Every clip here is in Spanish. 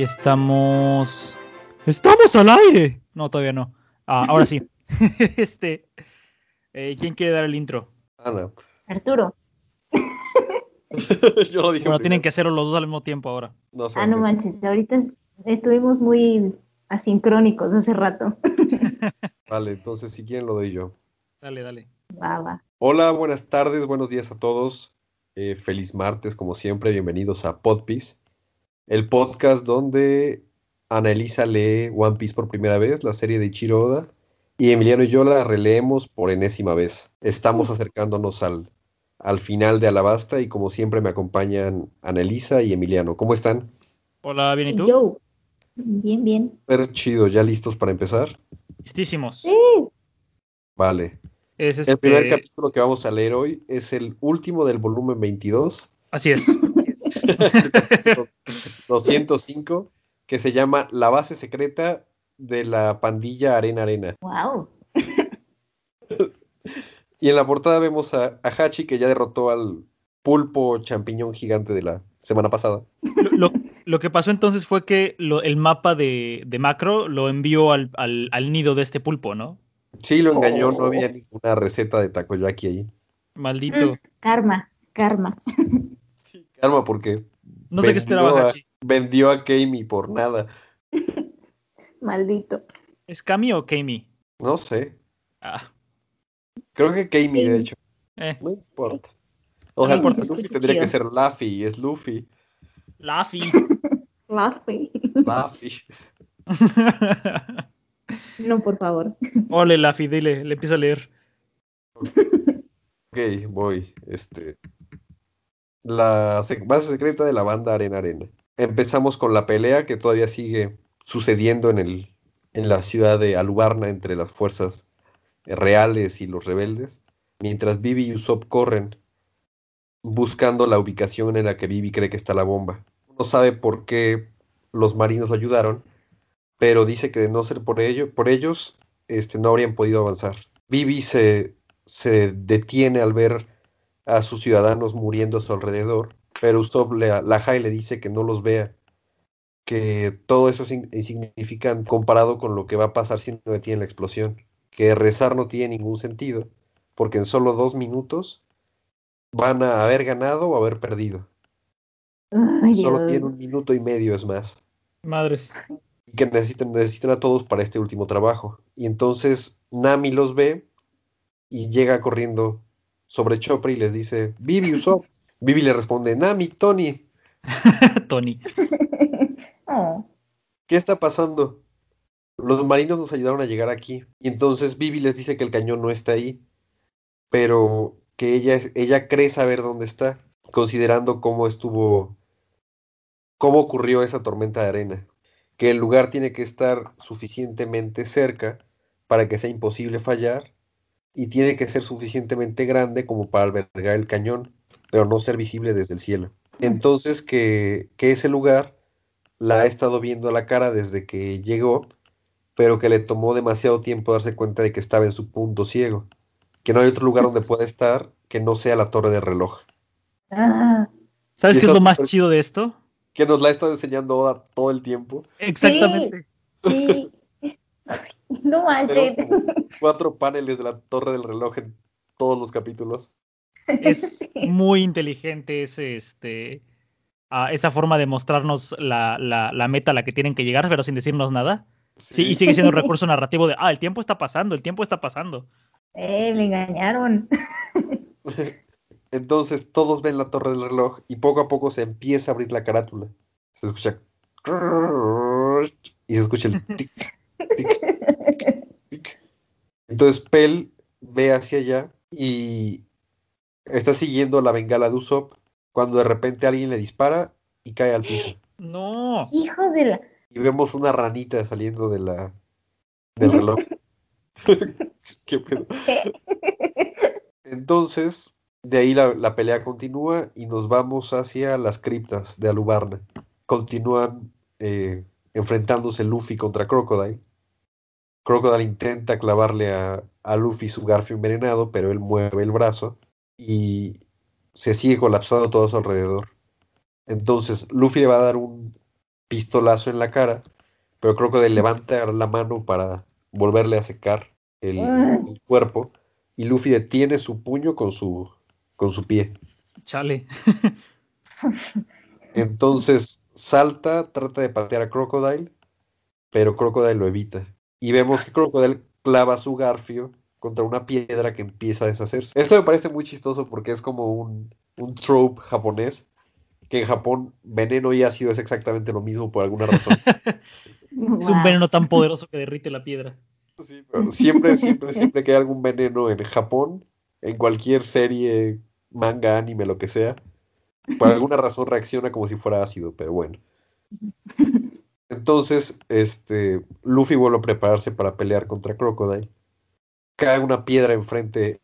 Y estamos. ¡Estamos al aire! No, todavía no. Ah, ahora sí. este. eh, ¿Quién quiere dar el intro? Ana. Arturo. Yo lo dije. Bueno, tienen que hacerlo los dos al mismo tiempo ahora. No sé. Ah, no manches, ahorita estuvimos muy asincrónicos hace rato. Vale, entonces si quieren lo doy yo. Dale, dale. Va, va. Hola, buenas tardes, buenos días a todos. Eh, feliz martes, como siempre. Bienvenidos a Podpiece, el podcast donde Ana Elisa lee One Piece por primera vez, la serie de Ichiro Oda, y Emiliano y yo la releemos por enésima vez. Estamos acercándonos al, al final de Alabasta y como siempre me acompañan Ana Elisa y Emiliano. ¿Cómo están? Hola, ¿bien y tú? Yo. Bien, bien. Súper chido, ¿ya listos para empezar? Listísimos. Sí. Vale. Es El primer este- capítulo que vamos a leer hoy es el último del volumen 22, Así es. 205, que se llama La base secreta de la pandilla Arena Arena. Wow. Y en la portada vemos a, a Hachi que ya derrotó al pulpo champiñón gigante de la semana pasada. Lo, lo- lo que pasó entonces fue que lo- el mapa de, de Macro lo envió al, al- al nido de este pulpo, ¿no? Sí, lo engañó, Oh. no había ninguna receta de takoyaki ahí. Maldito. Mm, karma, karma. Porque No sé qué esperaba vendió a- Hachi. vendió a Keimi por nada. Maldito. ¿Es Kami o Kami? No sé. Ah, Creo que Keimi, de hecho. eh. No importa. O No sea, importa. Luffy tendría que ser Luffy, y es Luffy. Laffy. Luffy. Luffy. No, por favor. Ole, Laffy, dile, le empieza a leer. Ok, voy. Este. La base secreta de la banda Arena Arena. Empezamos con la pelea que todavía sigue sucediendo en el, en la ciudad de Alubarna entre las fuerzas reales y los rebeldes. Mientras Vivi y Usopp corren buscando la ubicación en la que Vivi cree que está la bomba. No sabe por qué los marinos ayudaron, pero dice que de no ser por ello, por ellos, este, no habrían podido avanzar. Vivi se, se detiene al ver a sus ciudadanos muriendo a su alrededor, pero Usopp le, la y le dice que no los vea, que todo eso es in- insignificante comparado con lo que va a pasar si no detiene la explosión, que rezar no tiene ningún sentido, porque en solo dos minutos van a haber ganado o haber perdido. Ay, Solo Dios. tiene un minuto y medio, es más. Madres. y que necesitan, necesitan a todos para este último trabajo. Y entonces Nami los ve y llega corriendo sobre Chopper y les dice, Vivi, Usopp. Vivi le responde, Nami, Tony, Tony. Oh, ¿qué está pasando? Los marinos nos ayudaron a llegar aquí. Y entonces Vivi les dice que el cañón no está ahí, pero que ella, es- ella cree saber dónde está, considerando cómo estuvo, cómo ocurrió esa tormenta de arena. Que el lugar tiene que estar suficientemente cerca para que sea imposible fallar y tiene que ser suficientemente grande como para albergar el cañón, pero no ser visible desde el cielo. Entonces que, que ese lugar la ha estado viendo a la cara desde que llegó, pero que le tomó demasiado tiempo darse cuenta de que estaba en su punto ciego, que no hay otro lugar donde pueda estar que no sea la torre del reloj, Ah, ¿Sabes qué es lo más chido de esto? que nos la ha estado enseñando Oda todo el tiempo. Exactamente. sí. No manches. Cuatro paneles de la torre del reloj en todos los capítulos. Es muy inteligente ese, este, ah, esa forma de mostrarnos la, la, la meta a la que tienen que llegar, pero sin decirnos nada. Sí, y sigue siendo un recurso narrativo de, ah, el tiempo está pasando, el tiempo está pasando. Eh, me engañaron. Entonces todos ven la torre del reloj y poco a poco se empieza a abrir la carátula. Se escucha y se escucha el tic, tic, tic. Entonces Pell ve hacia allá y está siguiendo la bengala de Usopp cuando de repente alguien le dispara y cae al piso. No. Hijos de la. Y vemos una ranita saliendo de la del reloj. ¿Qué pedo? Entonces, de ahí la, la pelea continúa y nos vamos hacia las criptas de Alubarna. Continúan eh, enfrentándose Luffy contra Crocodile. Crocodile intenta clavarle a, a Luffy su garfio envenenado, pero él mueve el brazo y se sigue colapsando todo a su alrededor. Entonces, Luffy le va a dar un, pistolazo en la cara, pero Crocodile levanta la mano para volverle a secar el, el cuerpo y Luffy detiene su puño con su, con su pie. Chale. Entonces salta, trata de patear a Crocodile, pero Crocodile lo evita. Y vemos que Crocodile clava su garfio contra una piedra que empieza a deshacerse. Esto me parece muy chistoso porque es como un, un trope japonés, que en Japón veneno y ácido es exactamente lo mismo por alguna razón. Es un veneno tan poderoso que derrite la piedra. Sí, pero siempre, siempre, siempre que hay algún veneno en Japón, en cualquier serie, manga, anime, lo que sea, por alguna razón reacciona como si fuera ácido, pero bueno. Entonces, este, Luffy vuelve a prepararse para pelear contra Crocodile. Cae una piedra enfrente,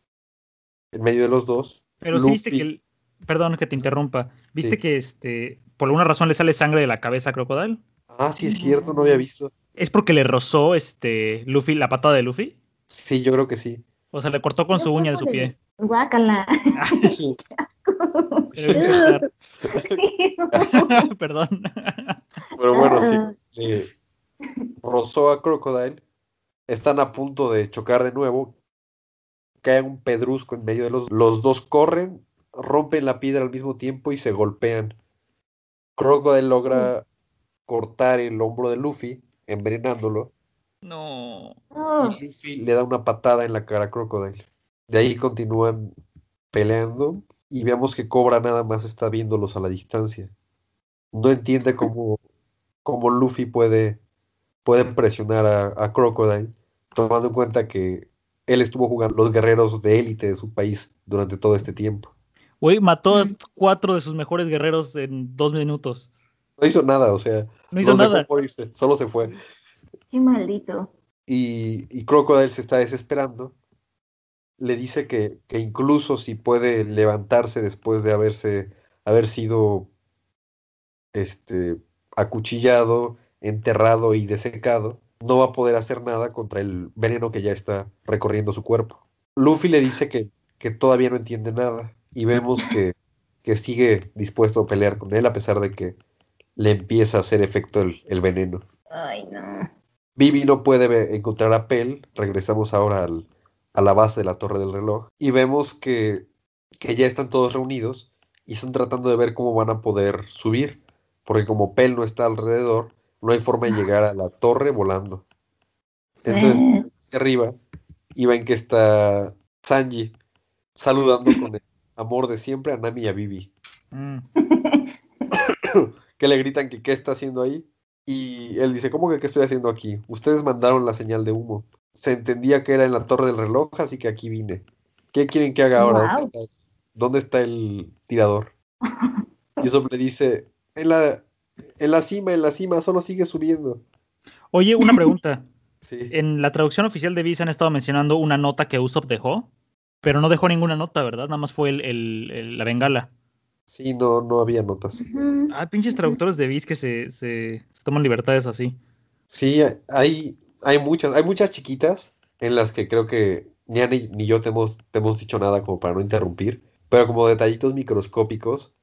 en medio de los dos. Pero sí viste que, el- perdón que te interrumpa, viste Sí. que este, por alguna razón le sale sangre de la cabeza a Crocodile. Ah, sí, es cierto, no había visto. ¿Es porque le rozó este Luffy la patada de Luffy? Sí, yo creo que sí. O sea, le cortó con su uña de su pie. Guácala. Sí. Debe estar- Perdón. Pero bueno, sí. Le rozó a Crocodile. Están a punto de chocar de nuevo. Cae un pedrusco en medio de los. Los dos corren, rompen la piedra al mismo tiempo y se golpean. Crocodile logra cortar el hombro de Luffy, envenenándolo. No. No. Y Luffy le da una patada en la cara a Crocodile. De ahí continúan peleando. Y vemos que Cobra nada más está viéndolos a la distancia. No entiende cómo, cómo Luffy puede, puede presionar a, a Crocodile, tomando en cuenta que él estuvo jugando los guerreros de élite de su país durante todo este tiempo. Güey, mató a cuatro de sus mejores guerreros en dos minutos. No hizo nada, o sea, No hizo nada. morirse, solo se fue. Qué maldito. Y, y Crocodile se está desesperando. Le dice que, que incluso si puede levantarse después de haberse haber sido este acuchillado, enterrado y desecado, no va a poder hacer nada contra el veneno que ya está recorriendo su cuerpo. Luffy le dice que, que todavía no entiende nada y vemos que, que sigue dispuesto a pelear con él a pesar de que le empieza a hacer efecto el, el veneno. Ay, no. Vivi no puede encontrar a Pell. Regresamos ahora al- a la base de la torre del reloj. Y vemos que, que ya están todos reunidos y están tratando de ver cómo van a poder subir. Porque como Pell no está alrededor, no hay forma de llegar a la torre volando. Entonces, Eh, hacia arriba y ven que está Sanji saludando con el amor de siempre a Nami y a Vivi. Mm. que le gritan que qué está haciendo ahí. Y él dice, ¿cómo que qué estoy haciendo aquí? Ustedes mandaron la señal de humo. Se entendía que era en la torre del reloj, así que aquí vine. ¿Qué quieren que haga ahora? ¿Dónde está, dónde está el tirador? Y eso le dice, en la, en la cima, en la cima, solo sigue subiendo. Oye, una pregunta. Sí. En la traducción oficial de Viz han estado mencionando una nota que Usopp dejó, pero no dejó ninguna nota, ¿verdad? Nada más fue el, el- el- la bengala. Sí, no, no había notas. ujú. Ah, pinches traductores de Viz que se, se, se toman libertades así. Sí, hay, hay muchas, hay muchas chiquitas en las que creo que ni Ana ni, ni yo te hemos, te hemos dicho nada como para no interrumpir, pero como detallitos microscópicos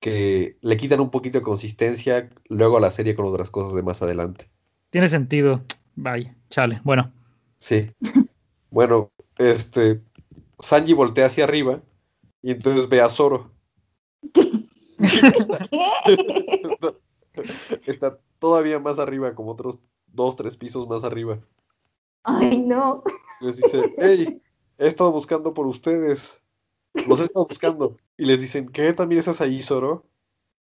que le quitan un poquito de consistencia luego a la serie con otras cosas de más adelante. Tiene sentido. Vaya, chale. Bueno, Sí. Bueno, este, Sanji voltea hacia arriba y entonces ve a Zoro. Está, está todavía más arriba, como otros dos, tres pisos más arriba. Ay, no. Les dice, hey, he estado buscando por ustedes. Los he estado buscando. Y les dicen, ¿qué? ¿También estás ahí, Zoro?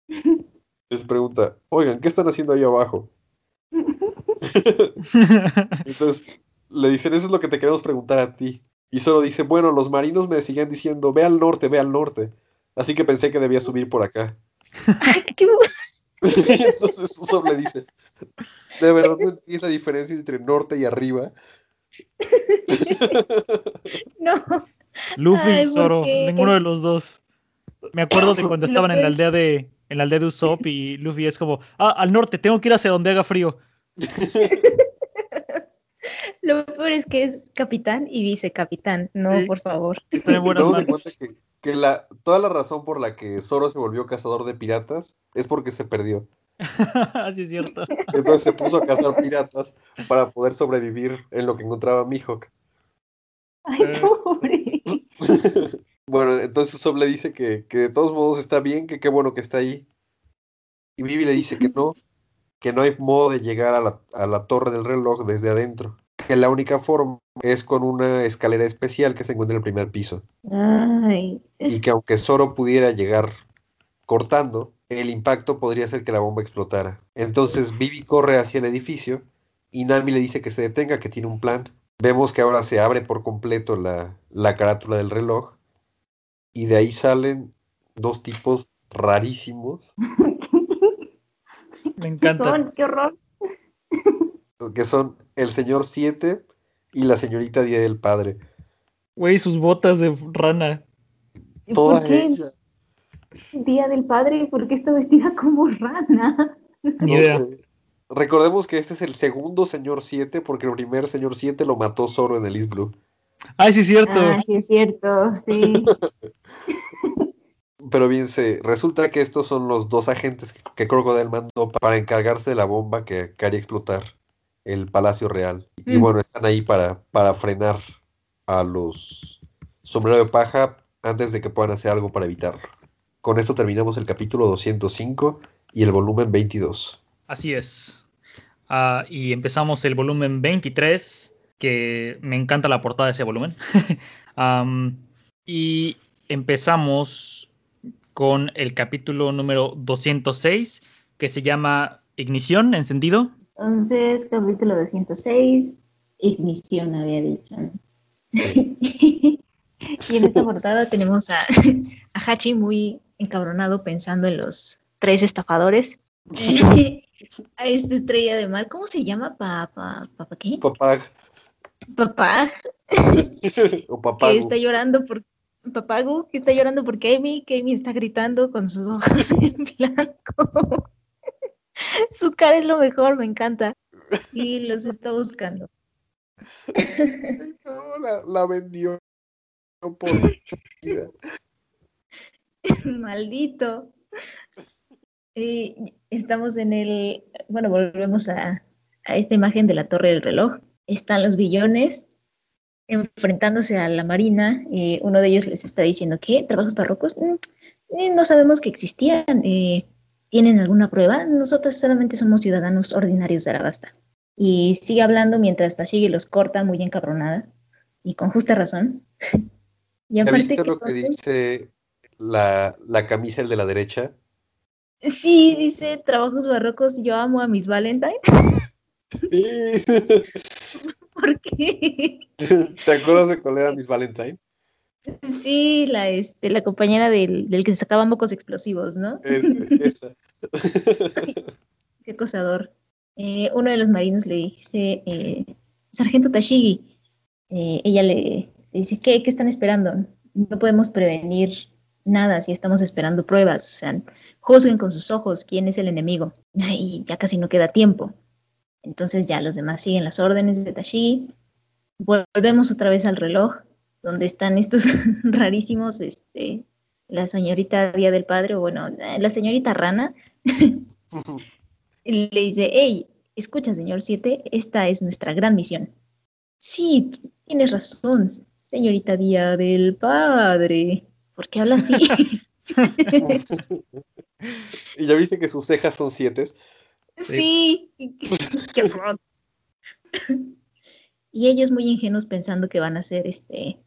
Les pregunta, oigan, ¿qué están haciendo ahí abajo? Entonces le dicen, eso es lo que te queremos preguntar a ti. Y Zoro dice, bueno, los marinos me siguen diciendo, ve al norte, ve al norte. Así que pensé que debía subir por acá. Entonces Zoro le dice, ¿de verdad no entiendes la diferencia entre norte y arriba? No. Luffy Ay, y ¿por Zoro, ninguno de los dos. Me acuerdo de cuando estaban en la aldea de en la aldea de Usopp y Luffy es como, ah, al norte, tengo que ir hacia donde haga frío. Lo peor es que es capitán y vicecapitán. No, Sí. por favor. Están en que, que la, toda la razón por la que Zoro se volvió cazador de piratas es porque se perdió. Así es cierto. Entonces se puso a cazar piratas para poder sobrevivir en lo que encontraba Mihawk. Ay, pobre. Bueno, entonces Usopp le dice que, que de todos modos está bien, que qué bueno que está ahí. Y Vivi le dice que no, que no hay modo de llegar a la, a la torre del reloj desde adentro. Que la única forma es con una escalera especial que se encuentra en el primer piso. Ay, Y que aunque Zoro pudiera llegar cortando, el impacto podría hacer que la bomba explotara. Entonces Vivi corre hacia el edificio y Nami le dice que se detenga, que tiene un plan. Vemos que ahora se abre por completo la, la carátula del reloj y de ahí salen dos tipos rarísimos Me encanta. son, qué horror. que son el señor 7 y la señorita Día del Padre. Güey, sus botas de rana. ¿Y Toda ¿Por qué ella. Día del Padre? ¿Y por qué está vestida como rana? No sé. Recordemos que este es el segundo señor 7 porque el primer señor 7 lo mató Zoro en el East Blue. Ay, sí es cierto. Ah, sí, es cierto, sí. Pero bien, se resulta que estos son los dos agentes que, que Crocodile mandó para encargarse de la bomba que, que haría explotar el Palacio Real. Y Mm. bueno, están ahí para, para frenar a los sombrero de paja antes de que puedan hacer algo para evitarlo. Con esto terminamos el capítulo 205 y el volumen 22. Así es. Ah, y empezamos el volumen 23, que me encanta la portada de ese volumen. Y empezamos con el capítulo número 206, que se llama Ignición, encendido. Entonces, capítulo 206, ignición había dicho. y en esta portada tenemos a, a Hachi muy encabronado pensando en los tres estafadores. a esta estrella de mar, ¿cómo se llama? Pa, pa, pa, pa- ¿qué? Papá Papá, o papá. que está llorando por Papago, que está llorando por Kemi, Kemi está gritando con sus ojos en blanco. Su cara es lo mejor, me encanta. Y los está buscando. No, la, la vendió por. Maldito. Eh, estamos en el, bueno, volvemos a, a esta imagen de la torre del reloj. Están los billones enfrentándose a la marina. eh, uno de ellos les está diciendo, ¿qué? ¿Trabajos barrocos? Mm, eh, no sabemos que existían. eh, ¿Tienen alguna prueba? Nosotros solamente somos ciudadanos ordinarios de Arabasta. Y sigue hablando mientras Tashigi los corta muy encabronada y con justa razón. y ¿Ya aparte viste que lo que dice la, la camisa, el de la derecha? Sí, dice trabajos barrocos, yo amo a Miss Valentine. Sí. ¿Por qué? ¿Te acuerdas de cuál era Miss Valentine? Sí, la, este, la compañera del, del que se sacaban mocos explosivos, ¿no? Ese, esa. Qué acosador. Eh, uno de los marinos le dice, eh, Sargento Tashigi, eh, ella le, le dice, ¿qué, ¿qué están esperando? No podemos prevenir nada si estamos esperando pruebas. O sea, juzguen con sus ojos quién es el enemigo. Y ya casi no queda tiempo. Entonces ya los demás siguen las órdenes de Tashigi. Volvemos otra vez al reloj, donde están estos rarísimos, este, la señorita Día del Padre, o bueno, eh, la señorita Rana, le dice, hey, escucha, señor 7, esta es nuestra gran misión. Sí, tienes razón, señorita Día del Padre. ¿Por qué habla así? ¿Y ya viste que sus cejas son siete? Sí, qué horror. Y ellos muy ingenuos pensando que van a ser este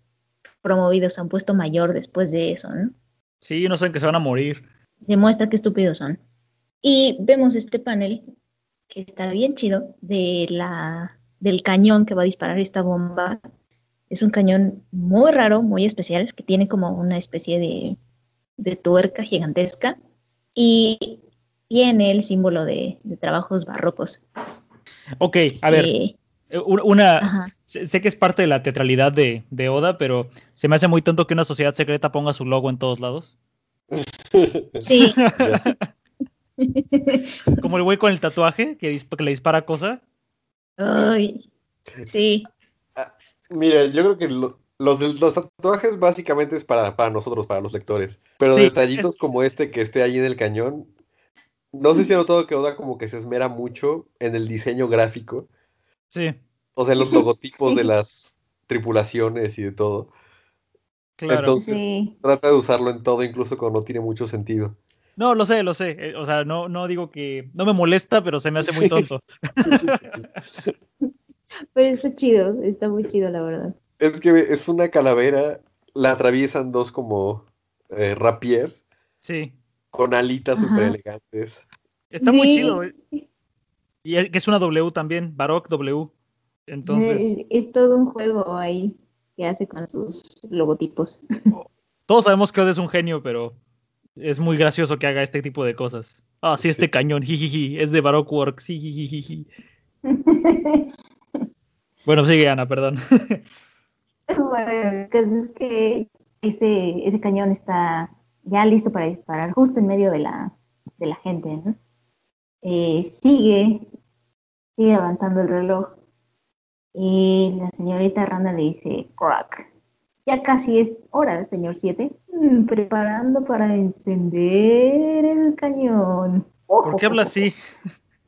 promovidos a un puesto mayor después de eso, ¿no? Sí, no saben que se van a morir. Demuestra qué estúpidos son. Y vemos este panel que está bien chido de la del cañón que va a disparar esta bomba. Es un cañón muy raro, muy especial, que tiene como una especie de, de tuerca gigantesca y tiene el símbolo de, de trabajos barrocos. Ok, a ver, Eh, eh, un- una, ajá. sé, sé que es parte de la teatralidad de, de Oda, pero se me hace muy tonto que una sociedad secreta ponga su logo en todos lados. Sí. Como el güey con el tatuaje que, que le dispara cosa. Ay, sí. Mira, yo creo que lo- los, de- los tatuajes básicamente es para, para nosotros, para los lectores. Pero Sí, detallitos como este que esté ahí en el cañón, No sé si ha notado que Oda como que se esmera mucho en el diseño gráfico. Sí. O sea, los logotipos de las tripulaciones y de todo. Claro. Entonces, trata de usarlo en todo, incluso cuando no tiene mucho sentido. No, lo sé, lo sé. Eh, o sea, no, no digo que. No me molesta, pero se me hace muy tonto. pero está chido, está muy chido, la verdad. Es que es una calavera, la atraviesan dos como eh, rapiers. Sí. Con alitas súper elegantes. Está muy chido. Eh. Y es, que es una W también, Baroque W. Entonces. Es, todo un juego ahí que hace con sus logotipos. Todos sabemos que Oda es un genio, pero es muy gracioso que haga este tipo de cosas. Ah, sí, este cañón, jijiji, es de Baroque Works, jijiji. bueno, sigue Ana, perdón. bueno, es que ese, ese cañón está ya listo para disparar justo en medio de la, de la gente, ¿no? Eh, sigue, sigue avanzando el reloj y la señorita Randa le dice, crack, ya casi es hora, señor 7, mm, preparando para encender el cañón. ¿Por qué habla así?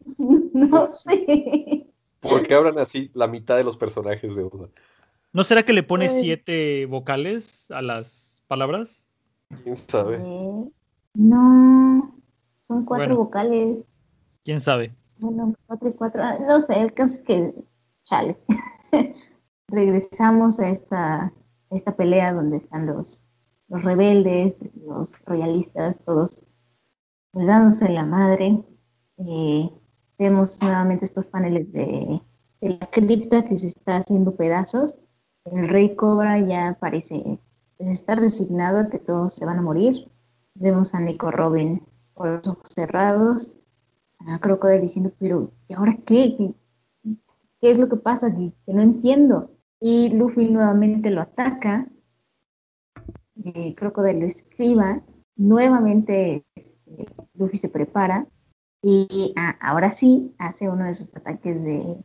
no sé. ¿Por qué hablan así la mitad de los personajes de Oda? ¿No será que le pone siete vocales a las palabras? ¿Quién sabe? Eh, no, son cuatro vocales. ¿Quién sabe? Bueno, cuatro y cuatro. Ah, no sé, el caso es que, chale. Regresamos a esta, esta pelea donde están los, los rebeldes, los royalistas, todos dándose la madre. Eh, vemos nuevamente estos paneles de, de la cripta que se está haciendo pedazos. El rey Cobra ya parece está resignado que todos se van a morir. Vemos a Nico Robin con los ojos cerrados, a Crocodile diciendo, pero ¿y ahora qué? ¿Qué, es lo que pasa? Que, no entiendo. Y Luffy nuevamente lo ataca, eh, Crocodile lo escriba, nuevamente este, Luffy se prepara y ah, ahora sí hace uno de esos ataques de,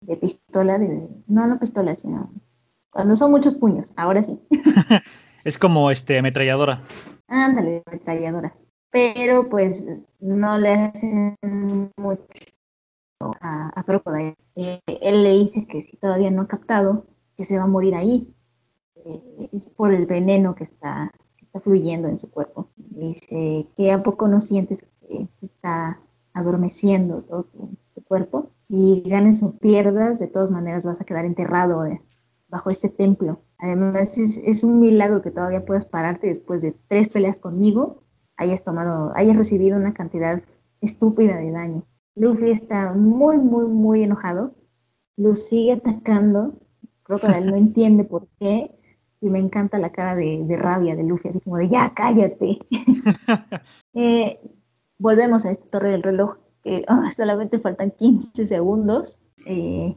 de pistola, de, no, no pistola, sino cuando son muchos puños, ahora sí. es como este ametralladora. Ándale, ametralladora. Pero pues no le hacen mucho a, a Crocodile. Eh, él le dice que si todavía no ha captado, que se va a morir ahí. Eh, es por el veneno que está, está fluyendo en su cuerpo. Dice que a poco no sientes que se está adormeciendo todo tu, cuerpo. Si ganes o pierdas, de todas maneras vas a quedar enterrado bajo este templo. Además, es, un milagro que todavía puedas pararte después de tres peleas conmigo, hayas tomado, hayas recibido una cantidad estúpida de daño. Luffy está muy, muy, muy enojado. Lo sigue atacando. Creo que él no entiende por qué. Y me encanta la cara de, rabia de Luffy, así como de ya, cállate. Eh, volvemos a esta torre del reloj, que ah, solamente faltan 15 segundos. Eh,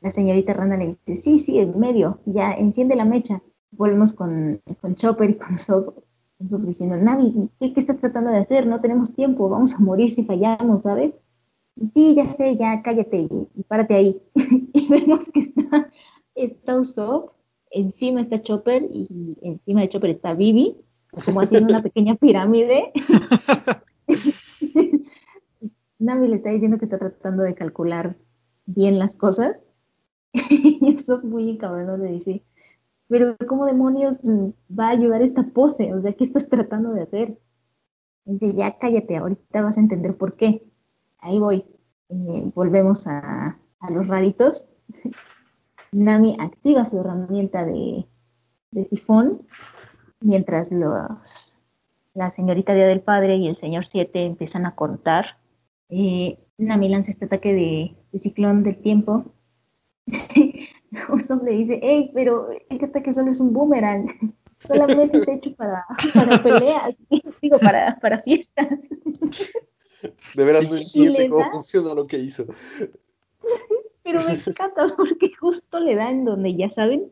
la señorita Rana le dice, sí, sí, en medio, ya enciende la mecha. Volvemos con, con Chopper y con Soap, diciendo, Navi, ¿qué, estás tratando de hacer? No tenemos tiempo, vamos a morir si fallamos, ¿sabes? sí, ya sé, ya cállate y, párate ahí. y vemos que está, está encima está Chopper y encima de Chopper está Vivi, como haciendo una pequeña pirámide. Navi le está diciendo que está tratando de calcular bien las cosas eso muy cabrón de decir, pero ¿cómo demonios va a ayudar esta pose? O sea, ¿qué estás tratando de hacer? Dice, ya cállate, ahorita vas a entender por qué. Ahí voy. Eh, volvemos a, los raritos. Nami activa su herramienta de, de tifón, mientras los, la señorita Día del Padre y el señor 7 empiezan a contar. Eh, Nami lanza este ataque de ciclón del tiempo Usopp le dice, hey, pero este ataque solo es un boomerang, solamente es hecho para, para peleas, digo, para, para fiestas. De veras no entiende cómo funciona lo que hizo. Pero me encanta porque justo le da en donde ya saben.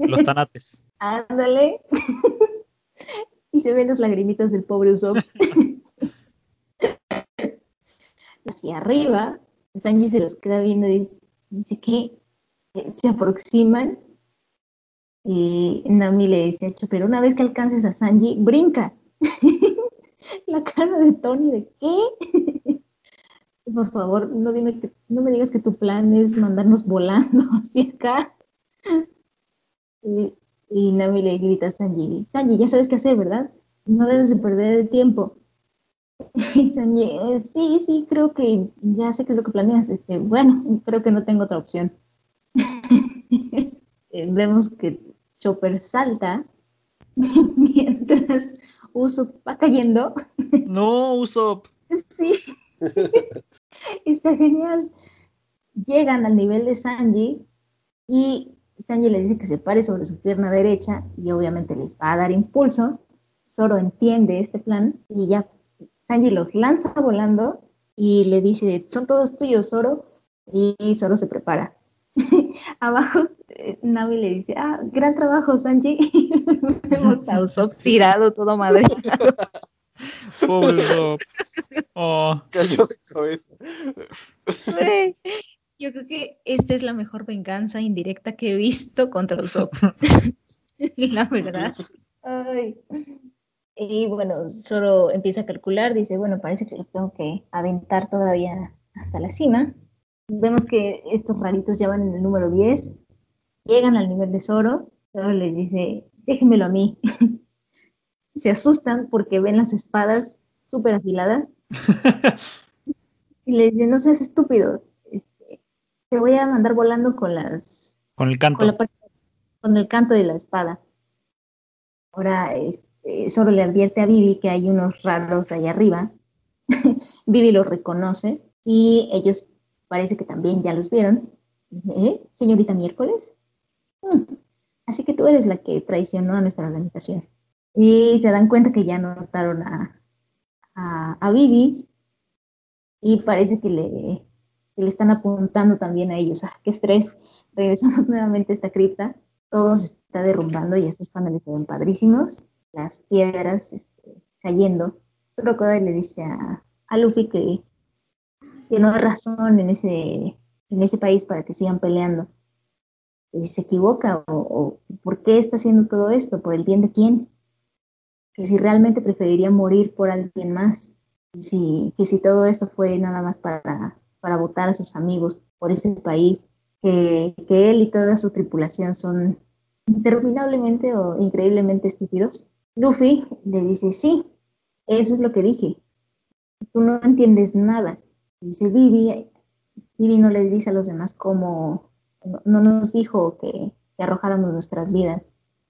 Los tanates. Ándale. Y se ven las lagrimitas del pobre Usopp. Hacia arriba, Sanji se los queda viendo y dice, ¿qué? Se aproximan y Nami le dice, pero una vez que alcances a Sanji, brinca. la cara de Tony de ¿qué? Por favor, no, dime que, no me digas que tu plan es mandarnos volando hacia acá. Y, y Nami le grita a Sanji, Sanji, ya sabes qué hacer, ¿verdad? No debes de perder el tiempo. Y Sanji, eh, sí, sí, creo que ya sé qué es lo que planeas. Este, bueno, creo que no tengo otra opción. Vemos que Chopper salta mientras Usopp va cayendo. No, Usopp. Sí. Está genial. Llegan al nivel de Sanji y Sanji le dice que se pare sobre su pierna derecha y obviamente les va a dar impulso. Zoro entiende este plan y ya Sanji los lanza volando y le dice, son todos tuyos, Zoro. Y Zoro se prepara. Abajo eh, Navi le dice, ah, gran trabajo, Sanji. Vemos a Usopp tirado todo madre. Pobre Usopp. Oh. Cayó de cabeza. Yo creo que esta es la mejor venganza indirecta que he visto contra Usopp. la verdad. Ay. Y bueno, solo empieza a calcular, dice, bueno, parece que los tengo que aventar todavía hasta la cima. Vemos que estos raritos ya van en el número 10, llegan al nivel de Zoro, Zoro les dice, déjenmelo a mí. Se asustan porque ven las espadas súper afiladas. y le dice, no seas estúpido, este, te voy a mandar volando con las... Con el canto. Con, la, con el canto de la espada. Ahora, este, Zoro le advierte a Vivi que hay unos raros ahí arriba. Vivi los reconoce y ellos parece que también ya los vieron. ¿Eh? Señorita Miércoles. Hmm. Así que tú eres la que traicionó a nuestra organización. Y se dan cuenta que ya notaron a, a, a Vivi y parece que le, le están apuntando también a ellos. ¡Ah, qué estrés! Regresamos nuevamente a esta cripta. Todo se está derrumbando y estos paneles se ven padrísimos. Las piedras este, cayendo. Crocodile le dice a, a Luffy que que no hay razón en ese, en ese país para que sigan peleando. Si se equivoca o, por qué está haciendo todo esto, por el bien de quién, que si realmente preferiría morir por alguien más, si, que si todo esto fue nada más para, para votar a sus amigos por ese país, que, que él y toda su tripulación son interminablemente o increíblemente estúpidos. Luffy le dice, sí, eso es lo que dije. Tú no entiendes nada. Dice Vivi, Vivi no les dice a los demás cómo, no, nos dijo que, arrojáramos nuestras vidas.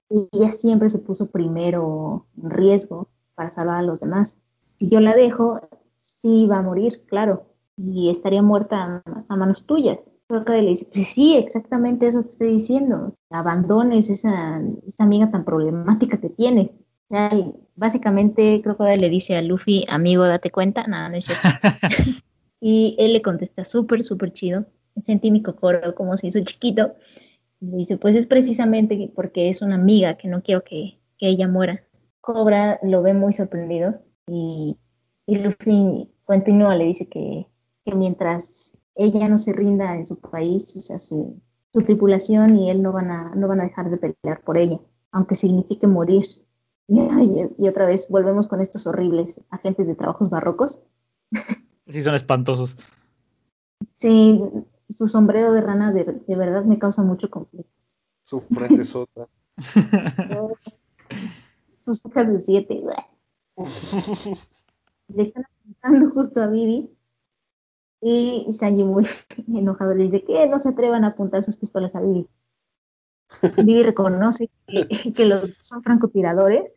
Y ella siempre se puso primero en riesgo para salvar a los demás. Si yo la dejo, sí va a morir, claro, y estaría muerta a, manos tuyas. que le dice, pues sí, exactamente eso te estoy diciendo. Abandones esa, esa amiga tan problemática que tienes. O sea, básicamente creo que le dice a Luffy, amigo, date cuenta. No, no es cierto. Y él le contesta súper, súper chido. Sentí mi cocoro como si soy chiquito. Y dice, pues es precisamente porque es una amiga que no quiero que, ella muera. Cobra lo ve muy sorprendido y, y Luffy continúa, le dice que, mientras ella no se rinda en su país, o sea, su, tripulación y él no van, a, no van a dejar de pelear por ella, aunque signifique morir. y otra vez volvemos con estos horribles agentes de trabajos barrocos. Sí, son espantosos. Sí, su sombrero de rana de, verdad me causa mucho conflicto. Su frente sota. Sus hojas de siete. le están apuntando justo a Vivi. Y Sanji muy enojado le dice que no se atrevan a apuntar sus pistolas a Vivi. Vivi reconoce que, que los son francotiradores.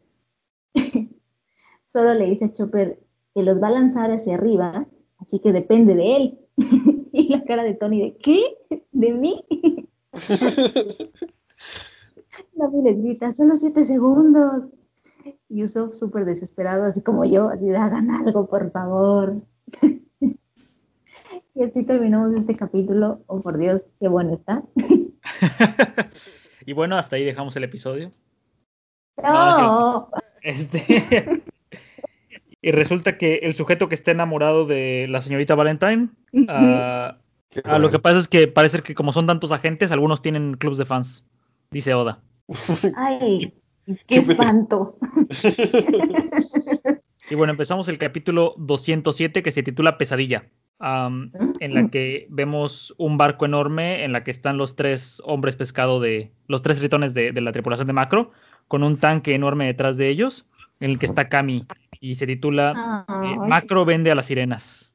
Solo le dice a Chopper que los va a lanzar hacia arriba Así que depende de él. y la cara de Tony de, ¿qué? ¿De mí? la les solo siete segundos. Y Usopp súper desesperado, así como yo, así de, hagan algo, por favor. y así terminamos este capítulo. Oh, por Dios, qué bueno está. y bueno, hasta ahí dejamos el episodio. No. este, y resulta que el sujeto que está enamorado de la señorita Valentine, uh, lo que pasa es que parece que como son tantos agentes, algunos tienen clubs de fans, dice Oda. Ay, qué espanto. Y bueno, empezamos el capítulo 207 que se titula Pesadilla, en la que vemos un barco enorme en la que están los tres hombres pescado de los tres tritones de, la tripulación de Macro, con un tanque enorme detrás de ellos, en el que está Cami, y se titula eh, Macro vende a las sirenas.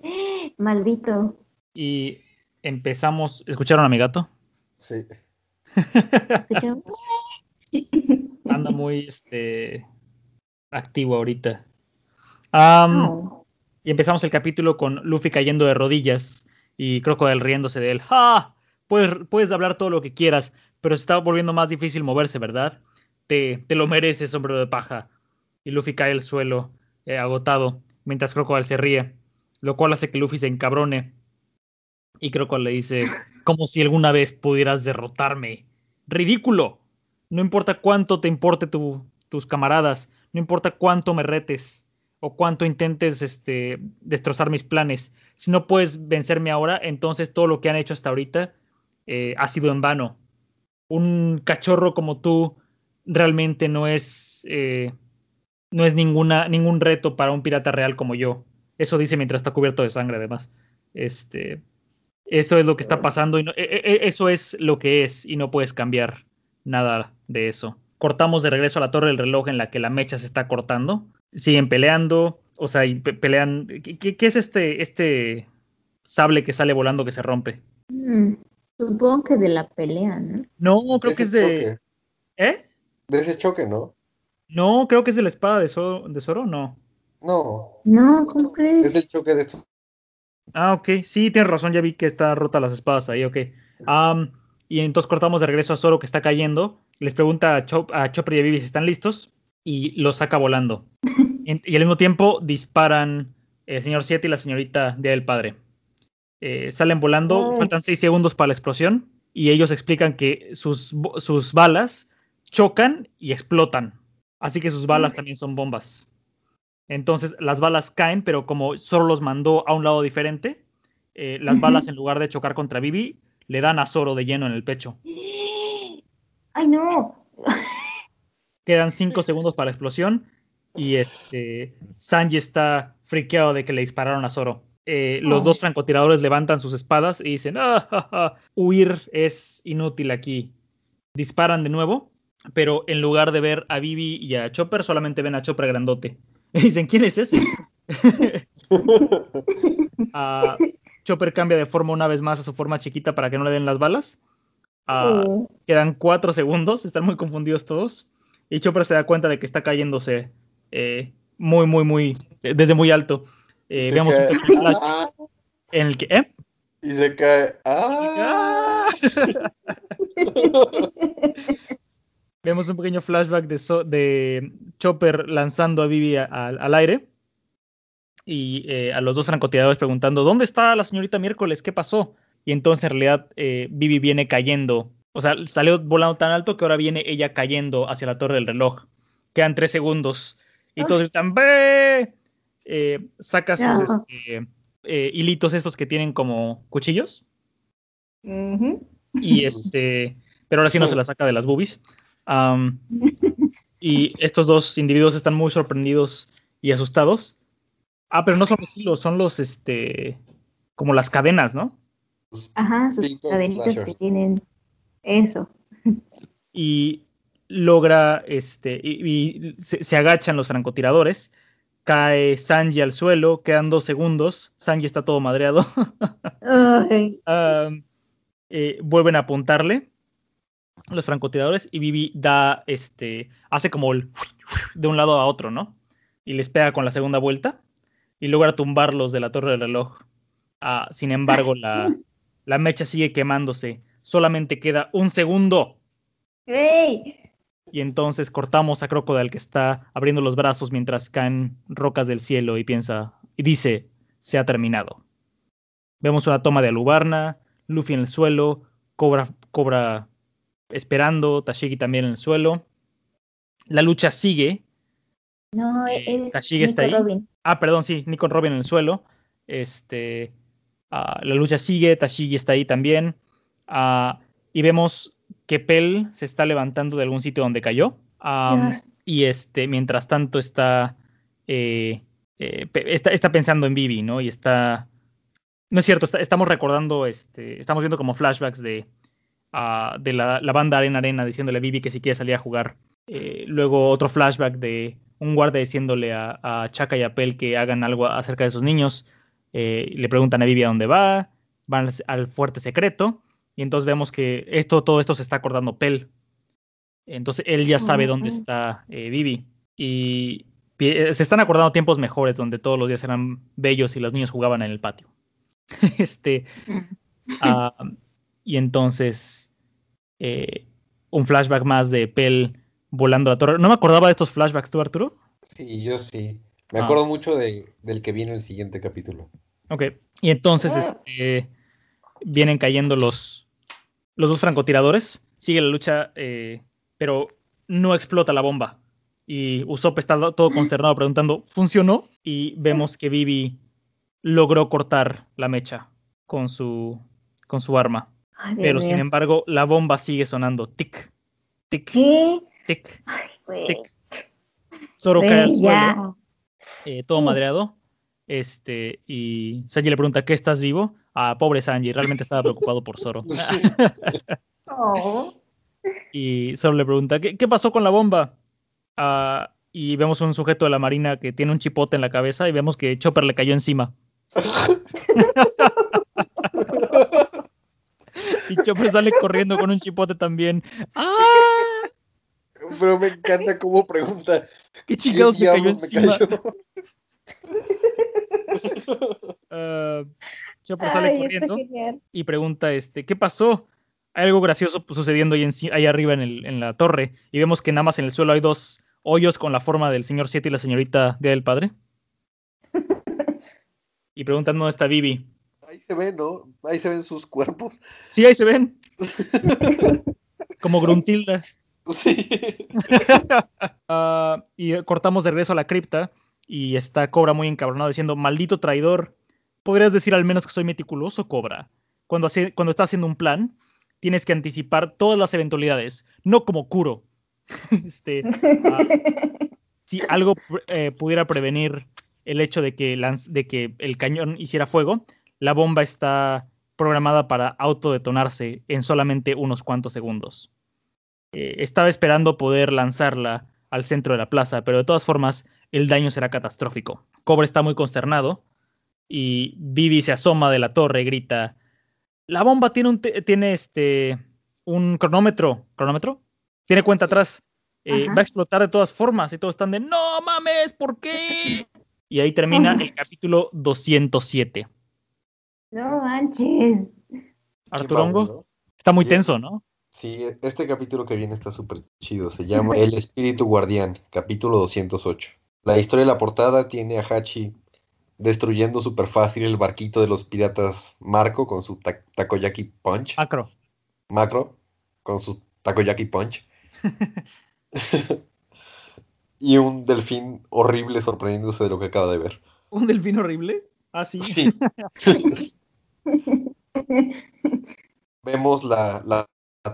Maldito. Y empezamos. ¿Escucharon a mi gato? Sí. Anda muy este activo ahorita. Oh. Y empezamos el capítulo con Luffy cayendo de rodillas y Crocodile riéndose de él. ¡Ah! Puedes, puedes hablar todo lo que quieras, pero se está volviendo más difícil moverse, ¿verdad? Te, te lo mereces, sombrero de paja. Y Luffy cae al suelo, eh, agotado, mientras Crocodile se ríe, lo cual hace que Luffy se encabrone. Y Crocodile le dice, como si alguna vez pudieras derrotarme. ¡Ridículo! No importa cuánto te importe tu, tus camaradas, no importa cuánto me retes o cuánto intentes este, destrozar mis planes. Si no puedes vencerme ahora, entonces todo lo que han hecho hasta ahorita eh, ha sido en vano. Un cachorro como tú realmente no es, eh, no es ninguna, ningún reto para un pirata real como yo. Eso dice mientras está cubierto de sangre, además. Este, eso es lo que está pasando y e, e, e, eso es lo que es y no puedes cambiar nada de eso cortamos de regreso a la torre del reloj en la que la mecha se está cortando. Siguen peleando, o sea, y pelean. ¿Qué, es este, este sable que sale volando que se rompe? Mm, supongo que de la pelea, ¿no? No, creo que es de. ¿Eh? De ese choque, ¿no? No, creo que es de la espada de, Zoro, de no. No. No, ¿cómo crees? Es el choque de esto. Ah, ok. Sí, tienes razón, ya vi que está rota las espadas ahí, ok. y entonces cortamos de regreso a Zoro que está cayendo les pregunta a, Chopper y a Vivi si están listos y los saca volando. y al mismo tiempo disparan el señor 7 y la señorita Día del Padre. Eh, salen volando, faltan 6 segundos para la explosión y ellos explican que sus, sus balas chocan y explotan. Así que sus balas también son bombas. Entonces las balas caen, pero como solo los mandó a un lado diferente, eh, las balas en lugar de chocar contra Vivi, le dan a Zoro de lleno en el pecho. ¡Ay, no! Quedan cinco segundos para la explosión y este Sanji está friqueado de que le dispararon a Zoro. Eh, los dos francotiradores levantan sus espadas y dicen, ah, huir es inútil aquí. Disparan de nuevo, pero en lugar de ver a Vivi y a Chopper, solamente ven a Chopper grandote. Y dicen, ¿quién es ese? Ah, Chopper cambia de forma una vez más a su forma chiquita para que no le den las balas. Ah, quedan cuatro segundos, están muy confundidos todos. Y Chopper se da cuenta de que está cayéndose eh, muy, muy, muy, desde muy alto. Eh, vemos un flash en el que. ¿eh? Y se cae. ¡Ah! Vemos un pequeño flashback de, de Chopper lanzando a Vivi al aire. Y a los dos francotiradores preguntando: ¿Dónde está la señorita miércoles? ¿Qué pasó? y entonces en realidad eh, Vivi viene cayendo. O sea, salió volando tan alto que ahora viene ella cayendo hacia la torre del reloj. Quedan tres segundos. Y todos gritan, ¡Ve! Eh, saca sus este, eh, hilitos estos que tienen como cuchillos. Y este. Pero ahora sí no se la saca de las boobies. Y estos dos individuos están muy sorprendidos y asustados. Ah, pero no son los hilos, son los este. como las cadenas, ¿no? Ajá, sus cadenitas que tienen eso. Y logra, este, y, se, agachan los francotiradores, cae Sanji al suelo, quedan dos segundos, Sanji está todo madreado. Eh, vuelven a apuntarle los francotiradores y Vivi da, este, hace como el de un lado a otro, ¿no? Y les pega con la segunda vuelta y logra tumbarlos de la torre del reloj. Ah, sin embargo, la, la mecha sigue quemándose. Solamente queda un segundo. Y entonces cortamos a Crocodile que está abriendo los brazos mientras caen rocas del cielo y piensa y dice, se ha terminado. Vemos una toma de Alubarna, Luffy en el suelo, Cobra, Cobra esperando, Tashigi también en el suelo. La lucha sigue. No, eh, Tashigi está ahí. Ah, perdón, sí, Nico Robin en el suelo. Este, Ah, la lucha sigue, Tashigi está ahí también. Ah, y vemos que Pell se está levantando de algún sitio donde cayó. Y este, mientras tanto está eh, eh, está, está, pensando en Vivi, ¿no? Y está... No es cierto, estamos recordando, este, estamos viendo como flashbacks de, uh, de la, la, banda Arena Arena diciéndole a Vivi que si quiere salir a jugar. Eh, luego otro flashback de un guardia diciéndole a, a, Chaka y a Pel que hagan algo acerca de sus niños. le preguntan a Vivi a dónde va, van al fuerte secreto y entonces vemos que esto, todo esto se está acordando Pel. Entonces él ya sabe dónde está eh, Vivi. Y eh, se están acordando tiempos mejores donde todos los días eran bellos y los niños jugaban en el patio. este. Uh, y entonces. Eh, un flashback más de Pel volando a la torre. No me acordaba de estos flashbacks, ¿tú, Arturo? Sí, yo sí. Me acuerdo ah. mucho de, del que viene en el siguiente capítulo. Ok. Y entonces ah. este, vienen cayendo los, los dos francotiradores, sigue la lucha, eh, pero no explota la bomba. Y Usopp está todo consternado preguntando, ¿funcionó? Y vemos que Vivi logró cortar la mecha con su, con su arma. Pero sin embargo, la bomba sigue sonando. Tic, tic, tic, tic. Zoro cae al suelo, eh, todo madreado. Este, y Sanji le pregunta, ¿qué estás vivo? Ah, pobre Sanji, realmente estaba preocupado por Zoro. Oh. Y Zoro le pregunta, ¿qué, pasó con la bomba? Ah, y vemos un sujeto de la marina que tiene un chipote en la cabeza y vemos que Chopper le cayó encima. y Chopper sale corriendo con un chipote también. ¡Ah! Pero me encanta cómo pregunta. ¿Qué chingados le cayó encima? Uh, Chopper sale corriendo y pregunta, este, ¿qué pasó? Hay algo gracioso sucediendo ahí, ahí arriba en, el, en, la torre y vemos que nada más en el suelo hay dos hoyos con la forma del señor Siete y la señorita Día del Padre. y preguntan dónde está Vivi. Ahí se ven, ¿no? Ahí se ven sus cuerpos. Sí, ahí se ven. Como Gruntilda. Sí. uh, y cortamos de regreso a la cripta y está Cobra muy encabronado diciendo, maldito traidor, podrías decir al menos que soy meticuloso, Cobra. Cuando, hace, cuando estás haciendo un plan, tienes que anticipar todas las eventualidades, no como Kuro. este, ah, si algo eh, pudiera prevenir el hecho de que, de que el cañón hiciera fuego, la bomba está programada para autodetonarse en solamente unos cuantos segundos. Eh, estaba esperando poder lanzarla al centro de la plaza, pero de todas formas el daño será catastrófico. Cobra está muy consternado y Vivi se asoma de la torre y grita, la bomba tiene un, tiene este, un cronómetro, ¿cronómetro? Tiene cuenta atrás, eh, va a explotar de todas formas y todos están de, no mames, ¿por qué? Y ahí termina el capítulo 207. No manches. Arturongo, está muy tenso, ¿no? Sí, este capítulo que viene está súper chido. Se llama El Espíritu Guardián, capítulo 208. La historia de la portada tiene a Hachi destruyendo súper fácil el barquito de los piratas Marco con su takoyaki punch. Macro. Macro, con su takoyaki punch. y un delfín horrible sorprendiéndose de lo que acaba de ver. ¿Un delfín horrible? Ah, sí. Sí. Vemos la, la,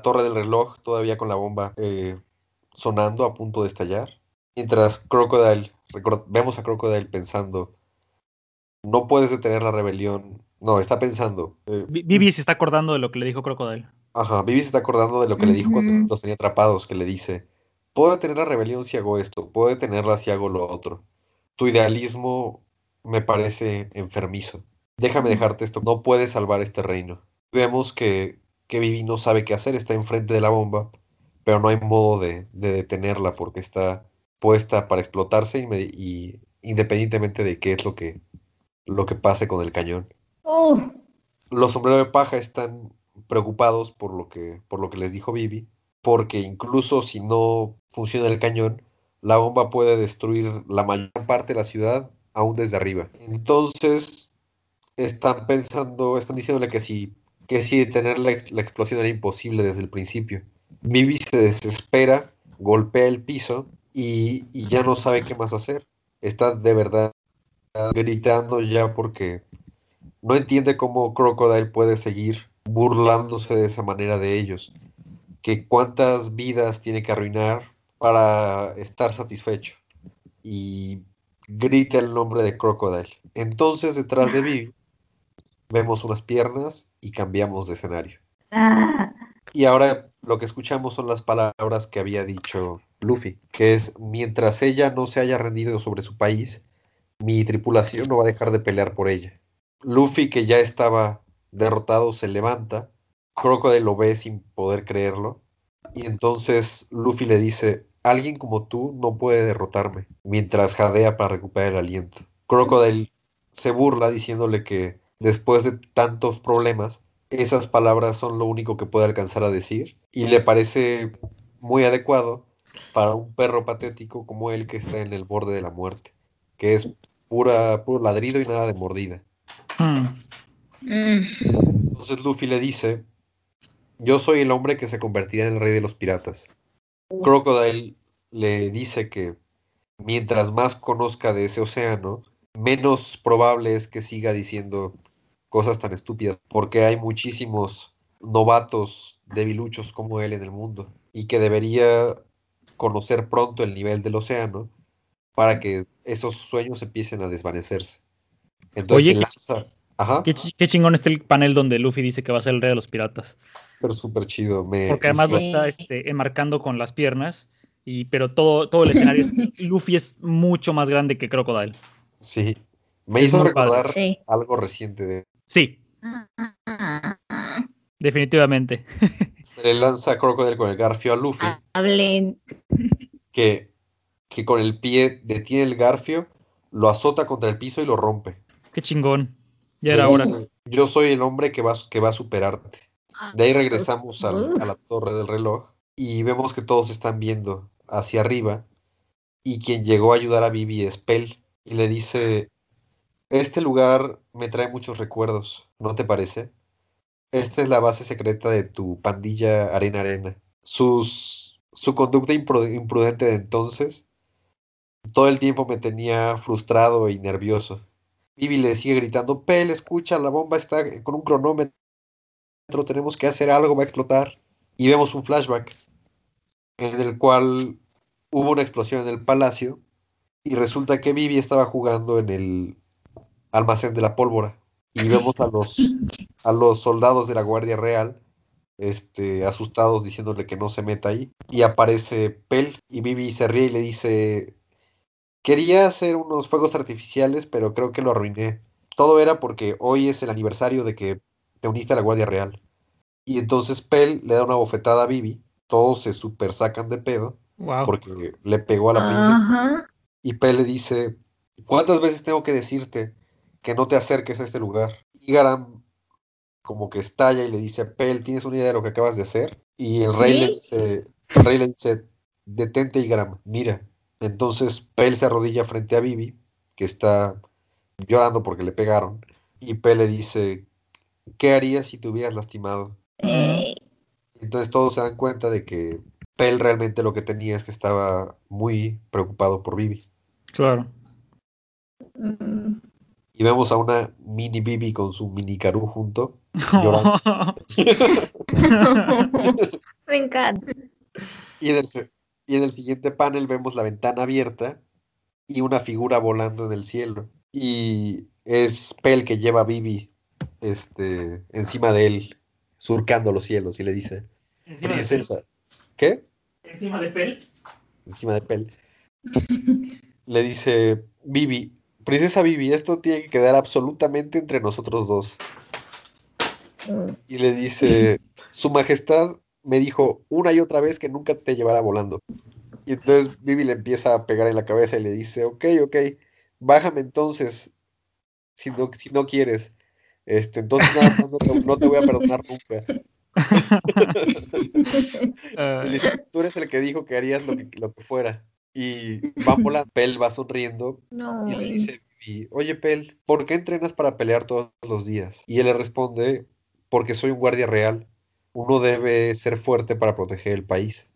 torre del reloj todavía con la bomba eh, sonando a punto de estallar. Mientras Crocodile, vemos a Crocodile pensando no puedes detener la rebelión. No, está pensando. Eh, Vivi se está acordando de lo que le dijo Crocodile. Ajá, Vivi se está acordando de lo que le dijo cuando los tenía atrapados, que le dice, puedo detener la rebelión si hago esto, puedo detenerla si hago lo otro. Tu idealismo me parece enfermizo. Déjame dejarte esto, no puedes salvar este reino. Vemos que, que Vivi no sabe qué hacer, está enfrente de la bomba, pero no hay modo de, detenerla porque está puesta para explotarse y independientemente de qué es lo que, lo que pase con el cañón. Oh. Los sombreros de paja están preocupados por lo que, por lo que les dijo Vivi, porque incluso si no funciona el cañón, la bomba puede destruir la mayor parte de la ciudad aún desde arriba. Entonces están pensando, están diciéndole que si, que si detener la, la explosión era imposible desde el principio. Vivi se desespera, golpea el piso y, y ya no sabe qué más hacer. Está de verdad gritando ya porque no entiende cómo Crocodile puede seguir burlándose de esa manera de ellos. Que cuántas vidas tiene que arruinar para estar satisfecho. Y grita el nombre de Crocodile. Entonces, detrás de Vivi, vemos unas piernas y cambiamos de escenario. Ah, Y ahora lo que escuchamos son las palabras que había dicho Luffy, que es, mientras ella no se haya rendido sobre su país, mi tripulación no va a dejar de pelear por ella. Luffy, que ya estaba derrotado, se levanta, Crocodile lo ve sin poder creerlo, y entonces Luffy le dice, alguien como tú no puede derrotarme, mientras jadea para recuperar el aliento. Crocodile se burla diciéndole que después de tantos problemas, esas palabras son lo único que puede alcanzar a decir, y le parece muy adecuado para un perro patético como él que está en el borde de la muerte, que es pura, puro ladrido y nada de mordida. Hmm. mm, Entonces Luffy le dice, yo soy el hombre que se convertirá en el rey de los piratas. Crocodile le dice que mientras más conozca de ese océano, menos probable es que siga diciendo cosas tan estúpidas, porque hay muchísimos novatos debiluchos como él en el mundo, y que debería conocer pronto el nivel del océano para que esos sueños empiecen a desvanecerse. Entonces Oye, lanza, ajá, Qué, chi- qué chingón está el panel donde Luffy dice que va a ser el rey de los piratas. pero súper chido. Me, Porque además lo está este, enmarcando con las piernas. Y, pero todo, todo el escenario es Luffy es mucho más grande que Crocodile. Sí, me Es hizo recordar sí. algo reciente de Sí, definitivamente. se le lanza Crocodile con el garfio a Luffy, Ah. Hablen. que, que con el pie detiene el garfio, lo azota contra el piso y lo rompe. Qué chingón. Ya era hora. Yo soy el hombre que va, que va a superarte. De ahí regresamos al- Uh. a la torre del reloj y vemos que todos están viendo hacia arriba y quien llegó a ayudar a Vivi es Pell y le dice, este lugar me trae muchos recuerdos, ¿no te parece? Esta es la base secreta de tu pandilla Arena Arena. Sus, su conducta impru- imprudente de entonces todo el tiempo me tenía frustrado y nervioso. Vivi le sigue gritando, Pel, escucha, la bomba está con un cronómetro, tenemos que hacer algo, va a explotar. Y vemos un flashback en el cual hubo una explosión en el palacio y resulta que Vivi estaba jugando en el almacén de la pólvora. Y vemos a los, a los soldados de la Guardia Real este, asustados diciéndole que no se meta ahí. Y aparece Pel y Vivi se ríe y le dice, quería hacer unos fuegos artificiales, pero creo que lo arruiné. Todo era porque hoy es el aniversario de que te uniste a la Guardia Real. Y entonces Pel le da una bofetada a Vivi, todos se super sacan de pedo Wow. porque le pegó a la princesa. Ajá. Y Pel le dice, ¿cuántas veces tengo que decirte que no te acerques a este lugar? Y Garam como que estalla y le dice, Pel, ¿tienes una idea de lo que acabas de hacer? Y el rey le dice, el rey le dice, detente Igaram, mira. Entonces Pel se arrodilla frente a Vivi, que está llorando porque le pegaron, y Pel le dice, ¿qué harías si te hubieras lastimado? Eh, Entonces todos se dan cuenta de que Pel realmente lo que tenía es que estaba muy preocupado por Vivi. Claro. Y vemos a una mini Bibi con su mini Karú junto. Llorando. Me encanta. Y en, el, se- y en el siguiente panel vemos la ventana abierta y una figura volando en el cielo. Y es Pel que lleva a Bibi este, encima de él, surcando los cielos, y le dice, Encima de, princesa, ¿qué? encima de Pel. Encima de Pel. Le dice, Bibi, princesa Bibi, esto tiene que quedar absolutamente entre nosotros dos. Y le dice, Su Majestad me dijo una y otra vez que nunca te llevara volando. Y entonces Vivi le empieza a pegar en la cabeza y le dice, ok, ok, bájame entonces, si no, si no quieres. Este, entonces nada más no te, no te voy a perdonar nunca. Y le dice, Tú eres el que dijo que harías lo que, lo que fuera. Y va volando, Pel va sonriendo No. y le dice, oye Pel, ¿por qué entrenas para pelear todos los días? Y él le responde, porque soy un guardia real. Uno debe ser fuerte para proteger el país.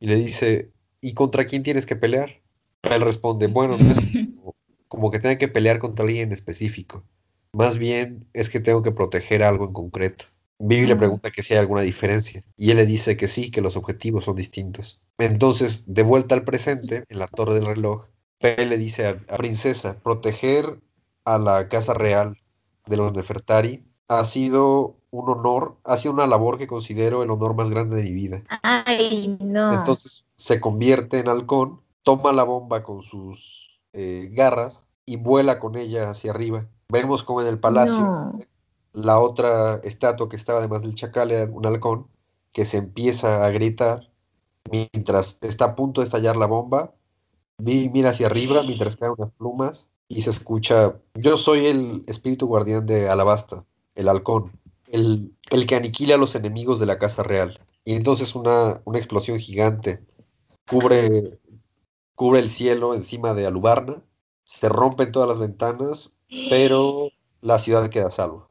Y le dice, ¿y contra quién tienes que pelear? Él responde, bueno, no es como, como que tenga que pelear contra alguien en específico. Más bien es que tengo que proteger algo en concreto. Vivi le pregunta que si hay alguna diferencia. Y él le dice que sí, que los objetivos son distintos. Entonces, de vuelta al presente, en la torre del reloj, P le dice a, a Princesa, proteger a la casa real de los Nefertari ha sido un honor, ha sido una labor que considero el honor más grande de mi vida. Ay, no. Entonces se convierte en halcón, toma la bomba con sus eh, garras y vuela con ella hacia arriba. Vemos como en el palacio No. La otra estatua que estaba además del chacal era un halcón que se empieza a gritar mientras está a punto de estallar la bomba. Mira hacia arriba mientras caen unas plumas y se escucha, yo soy el espíritu guardián de Alabasta, el halcón, el, el que aniquila a los enemigos de la casa real. Y entonces una, una explosión gigante cubre, cubre el cielo encima de Alubarna, se rompen todas las ventanas, pero la ciudad queda a salvo.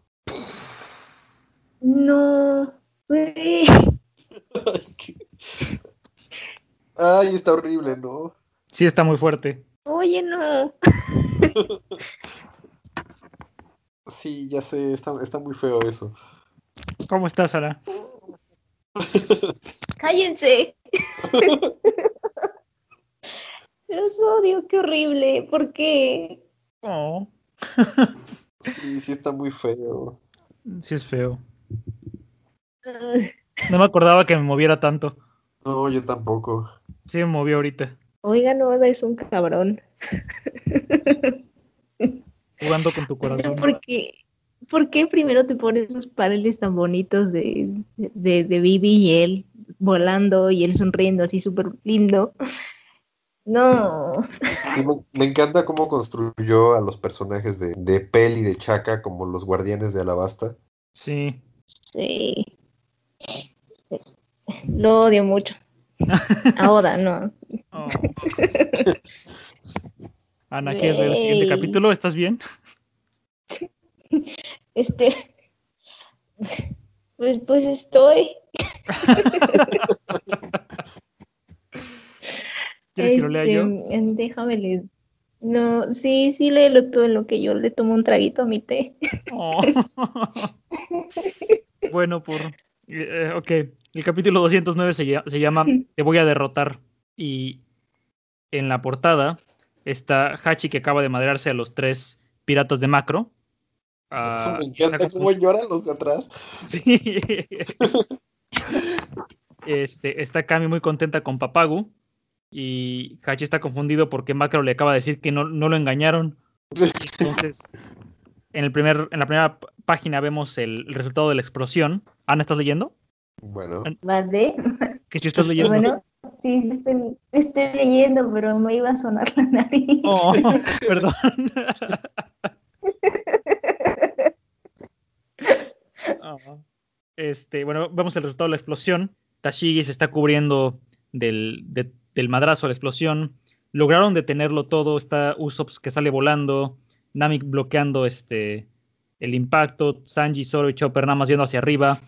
No. güey. Ay, está horrible, ¿no? Sí, está muy fuerte. Oye, no. Sí, ya sé, está, está muy feo eso. ¿Cómo estás, Sara? Cállense. Los odio, qué horrible. ¿Por qué? Oh, Sí, sí está muy feo. sí es feo. No me acordaba que me moviera tanto. No, yo tampoco. Sí me movió ahorita. Oigan, Oda es un cabrón. Jugando con tu O sea, corazón. ¿por qué, por qué primero te pones esos paneles tan bonitos de, de, de Vivi y él volando y él sonriendo así súper lindo? No. Y me, me encanta cómo construyó a los personajes de, de Pel y de Chaka como los guardianes de Alabasta. Sí. Sí. Lo odio mucho. A Oda, no. Oh. Ana, ¿quieres ver el siguiente capítulo? ¿Estás bien? Este. Pues, pues estoy. ¿Quieres que lo lea yo? Este, Déjame leer. No, sí, sí, léelo tú en lo que yo le tomo un traguito a mi té. Oh. bueno, por... eh, ok, el capítulo 209 se, se llama Te voy a derrotar. Y en la portada está Hachi que acaba de madrearse a los tres piratas de Macro. Ah, me encanta cómo lloran los de atrás. Sí. Este, está Kami muy contenta con Papagu. Y Hachi está confundido porque Macro le acaba de decir que no, no lo engañaron. Entonces, en, el primer, en la primera página vemos el, el resultado de la explosión. Ana, ¿estás leyendo? Bueno, ¿Más de? Que si estás leyendo. Bueno, sí, sí estoy, estoy leyendo, pero me iba a sonar la nariz. Oh, perdón. Oh. Este, bueno, vemos el resultado de la explosión. Tashigi se está cubriendo del, de- del madrazo a la explosión. Lograron detenerlo todo. Está Usopp que sale volando. Namik bloqueando este, el impacto. Sanji, Zoro y Chopper nada más viendo hacia arriba.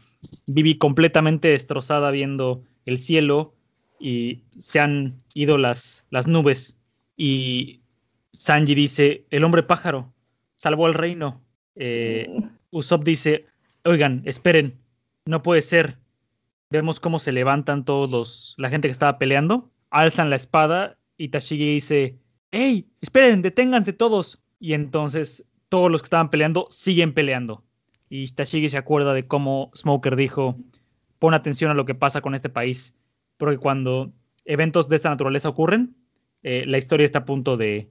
Vivi completamente destrozada viendo el cielo. Y se han ido las, las nubes. Y Sanji dice, el hombre pájaro salvó al reino. Eh, Usopp dice, oigan, esperen, no puede ser. Vemos cómo se levantan todos los, la gente que estaba peleando, alzan la espada y Tashigi dice, hey, esperen, deténganse todos. Y entonces todos los que estaban peleando siguen peleando. Y Tashigi se acuerda de cómo Smoker dijo, pon atención a lo que pasa con este país, porque cuando eventos de esta naturaleza ocurren, eh, la historia está a punto de,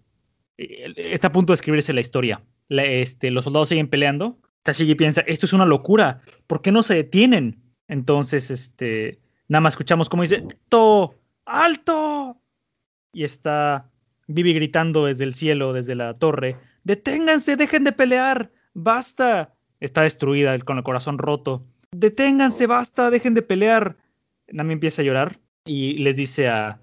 eh, está a punto de escribirse la historia. Este, los soldados siguen peleando. Tashigi piensa, esto es una locura, ¿por qué no se detienen? Entonces, este, nada más escuchamos como dice, ¡alto! ¡Alto! Y está Vivi gritando desde el cielo, desde la torre, ¡deténganse, dejen de pelear! ¡Basta! Está destruida, con el corazón roto. ¡Deténganse, basta, dejen de pelear! Nami empieza a llorar y les dice a,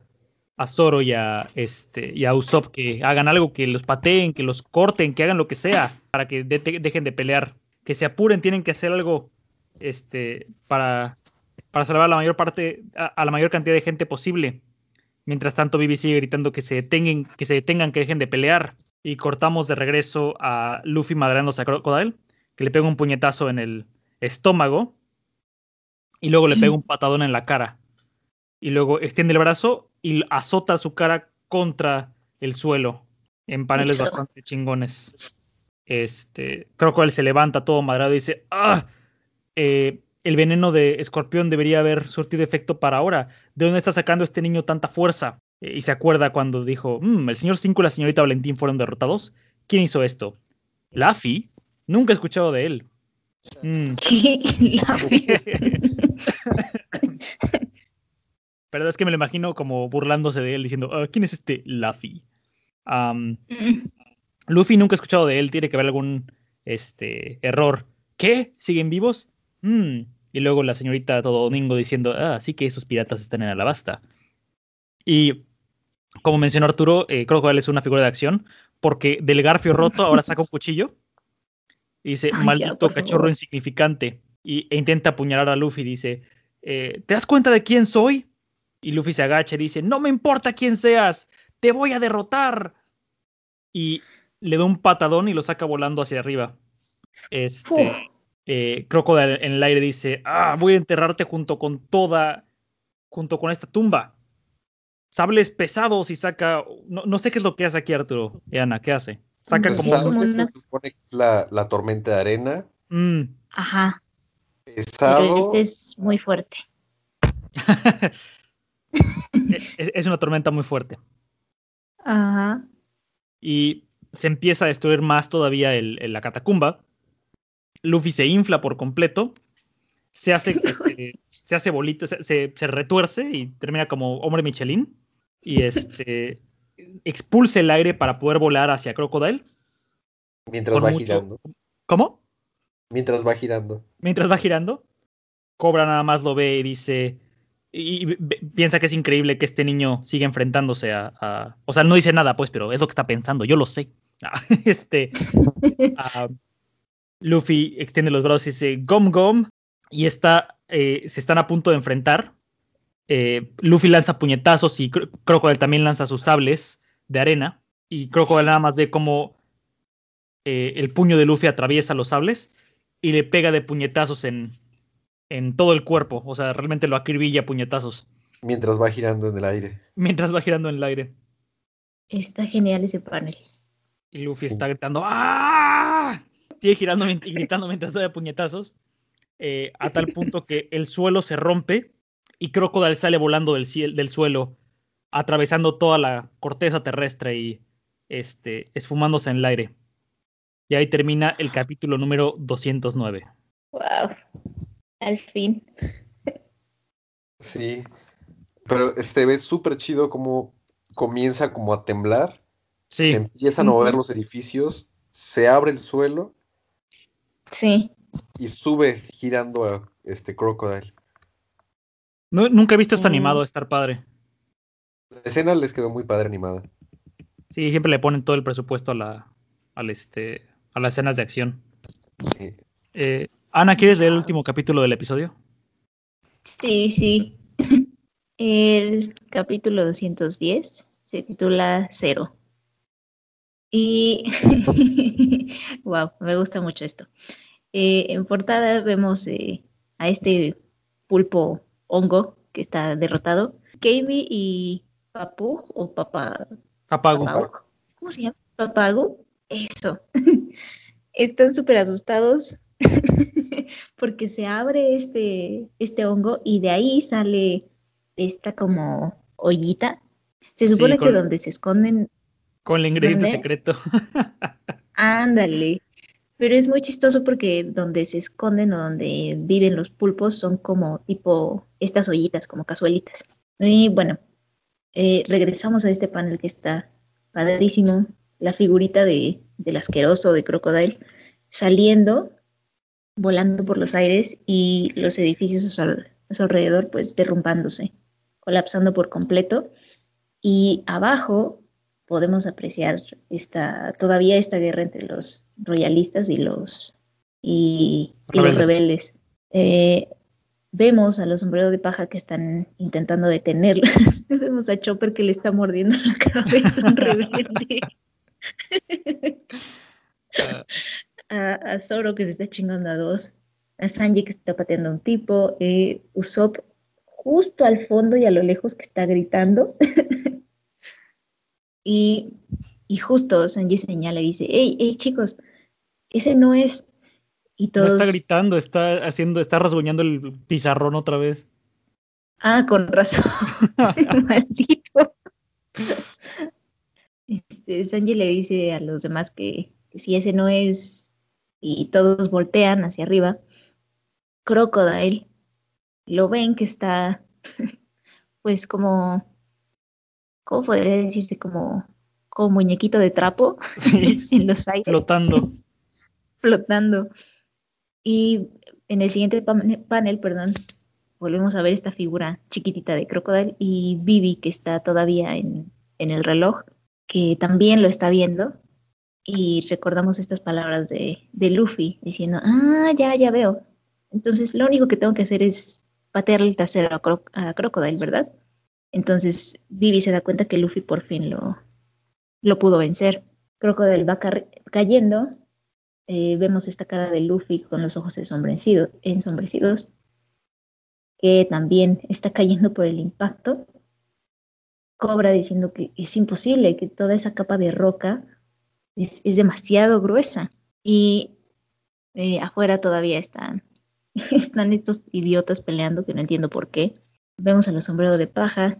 a Zoro y a, este, y a Usopp que hagan algo, que los pateen, que los corten, que hagan lo que sea para que de- dejen de pelear, que se apuren, tienen que hacer algo este, para, para salvar a la mayor parte, a, a la mayor cantidad de gente posible. Mientras tanto, Vivi sigue gritando que se detengan, que se detengan, que dejen de pelear. Y cortamos de regreso a Luffy madrándose a Crocodile, que le pega un puñetazo en el estómago y luego le pega un patadón en la cara. Y luego extiende el brazo y azota su cara contra el suelo en paneles bastante chingones. Este, Crocodile se levanta todo madrado y dice, ¡ah! Eh, el veneno de escorpión debería haber surtido efecto para ahora. ¿De dónde está sacando este niño tanta fuerza? Eh, y se acuerda cuando dijo, mm, el señor Cinco y la señorita Valentín fueron derrotados. ¿Quién hizo esto? ¿Laffy? Nunca he escuchado de él. Mm. Pero es que me lo imagino como burlándose de él, diciendo, ah, ¿quién es este Laffy? Mm. Luffy nunca he escuchado de él, tiene que haber algún este, error. ¿Qué? ¿Siguen vivos? Mm. Y luego la señorita todo domingo diciendo, ah, sí que esos piratas están en Alabasta. Y como mencionó Arturo, eh, creo que él es una figura de acción, porque del garfio roto ahora saca un cuchillo y dice, maldito cachorro insignificante, y, e intenta apuñalar a Luffy, dice, eh, ¿te das cuenta de quién soy? Y Luffy se agacha y dice, no me importa quién seas, te voy a derrotar. Y le da un patadón y lo saca volando hacia arriba. Este, eh, Crocodile en el aire dice, ah, voy a enterrarte junto con toda, junto con esta tumba. Sables pesados y saca, no, sé qué es lo que hace aquí Arturo y Ana, ¿qué hace? Saca pues como... Se supone que es la, la, tormenta de arena. Mm. Ajá. Pesado. este es muy fuerte. es, una tormenta muy fuerte. Ajá. Y se empieza a destruir más todavía el, la catacumba. Luffy se infla por completo. Se hace, este, se hace bolita, se, se, retuerce y termina como hombre Michelin. Y este expulsa el aire para poder volar hacia Crocodile. Mientras va girando. ¿Cómo? Mientras va girando. Mientras va girando. Cobra nada más lo ve y dice y, piensa que es increíble que este niño siga enfrentándose a, O sea, no dice nada, pues, pero es lo que está pensando, yo lo sé. este. Luffy extiende los brazos y dice Gom Gom. Y está, eh, se están a punto de enfrentar. Eh, Luffy lanza puñetazos y Crocodile también lanza sus sables de arena. Y Crocodile nada más ve como eh, el puño de Luffy atraviesa los sables y le pega de puñetazos en, en todo el cuerpo. O sea, realmente lo acribilla a puñetazos. Mientras va girando en el aire. Mientras va girando en el aire. Está genial ese panel. Y Luffy está gritando ¡Ah! Sigue girando y gritando mientras da de puñetazos. Eh, a tal punto que el suelo se rompe y Crocodile sale volando del, del suelo, atravesando toda la corteza terrestre y este, esfumándose en el aire. Y ahí termina el capítulo número 209. ¡Wow! Al fin. Sí, pero este ve súper chido como comienza como a temblar. Sí. Se empiezan a mover los edificios, se abre el suelo. Sí. Y sube girando a este Crocodile. nunca he visto esto animado, estar padre. La escena les quedó muy padre animada. Sí, siempre le ponen todo el presupuesto a la, al este, a las escenas de acción. Eh, Ana, ¿quieres leer el último capítulo del episodio? Sí, sí. El capítulo 210 se titula Cero. Y, wow, me gusta mucho esto. Eh, en portada vemos eh, a este pulpo hongo que está derrotado. Kami y Papu o Papá. Papago. ¿Cómo se llama? Papago. Eso. Están súper asustados porque se abre este, este hongo y de ahí sale esta como ollita. Se supone que donde se esconden... Con el ingrediente secreto. Ándale. Pero es muy chistoso porque donde se esconden o donde viven los pulpos son como tipo estas ollitas, como cazuelitas. Y bueno, eh, regresamos a este panel que está padrísimo. La figurita de, del asqueroso de Crocodile saliendo volando por los aires y los edificios a su, alrededor pues derrumbándose, colapsando por completo. Y abajo podemos apreciar esta, todavía esta guerra entre los royalistas y los, y, los rebeldes. Eh, vemos a los sombreros de paja que están intentando detenerlos. vemos a Chopper que le está mordiendo la cabeza a un rebelde. Ah a, Zoro que se está chingando a dos, a Sanji que se está pateando a un tipo, eh, Usopp justo al fondo y a lo lejos que está gritando. Y, y justo Sanji señala y dice, hey, hey chicos, ese no es. Y todos... está gritando, está haciendo, está rasguñando el pizarrón otra vez. Ah, con razón. Maldito. Este, Sanji le dice a los demás que, si ese no es, y todos voltean hacia arriba, Crocodile lo ven que está, pues como, ¿cómo podría decirse? Como, como muñequito de trapo en los aires. Flotando. Flotando. Y en el siguiente panel, perdón, volvemos a ver esta figura chiquitita de Crocodile y Vivi que está todavía en, en el reloj, que también lo está viendo. Y recordamos estas palabras de, de Luffy diciendo, ah, ya, ya veo. Entonces lo único que tengo que hacer es patearle el trasero a, Crocodile, ¿verdad? Entonces Vivi se da cuenta que Luffy por fin lo, pudo vencer. Crocodile va cayendo. Eh, vemos esta cara de Luffy con los ojos ensombrecidos, que también está cayendo por el impacto. Cobra diciendo que es imposible, que toda esa capa de roca es, demasiado gruesa. Y eh, afuera todavía están están estos idiotas peleando que no entiendo por qué. Vemos a los sombreros de paja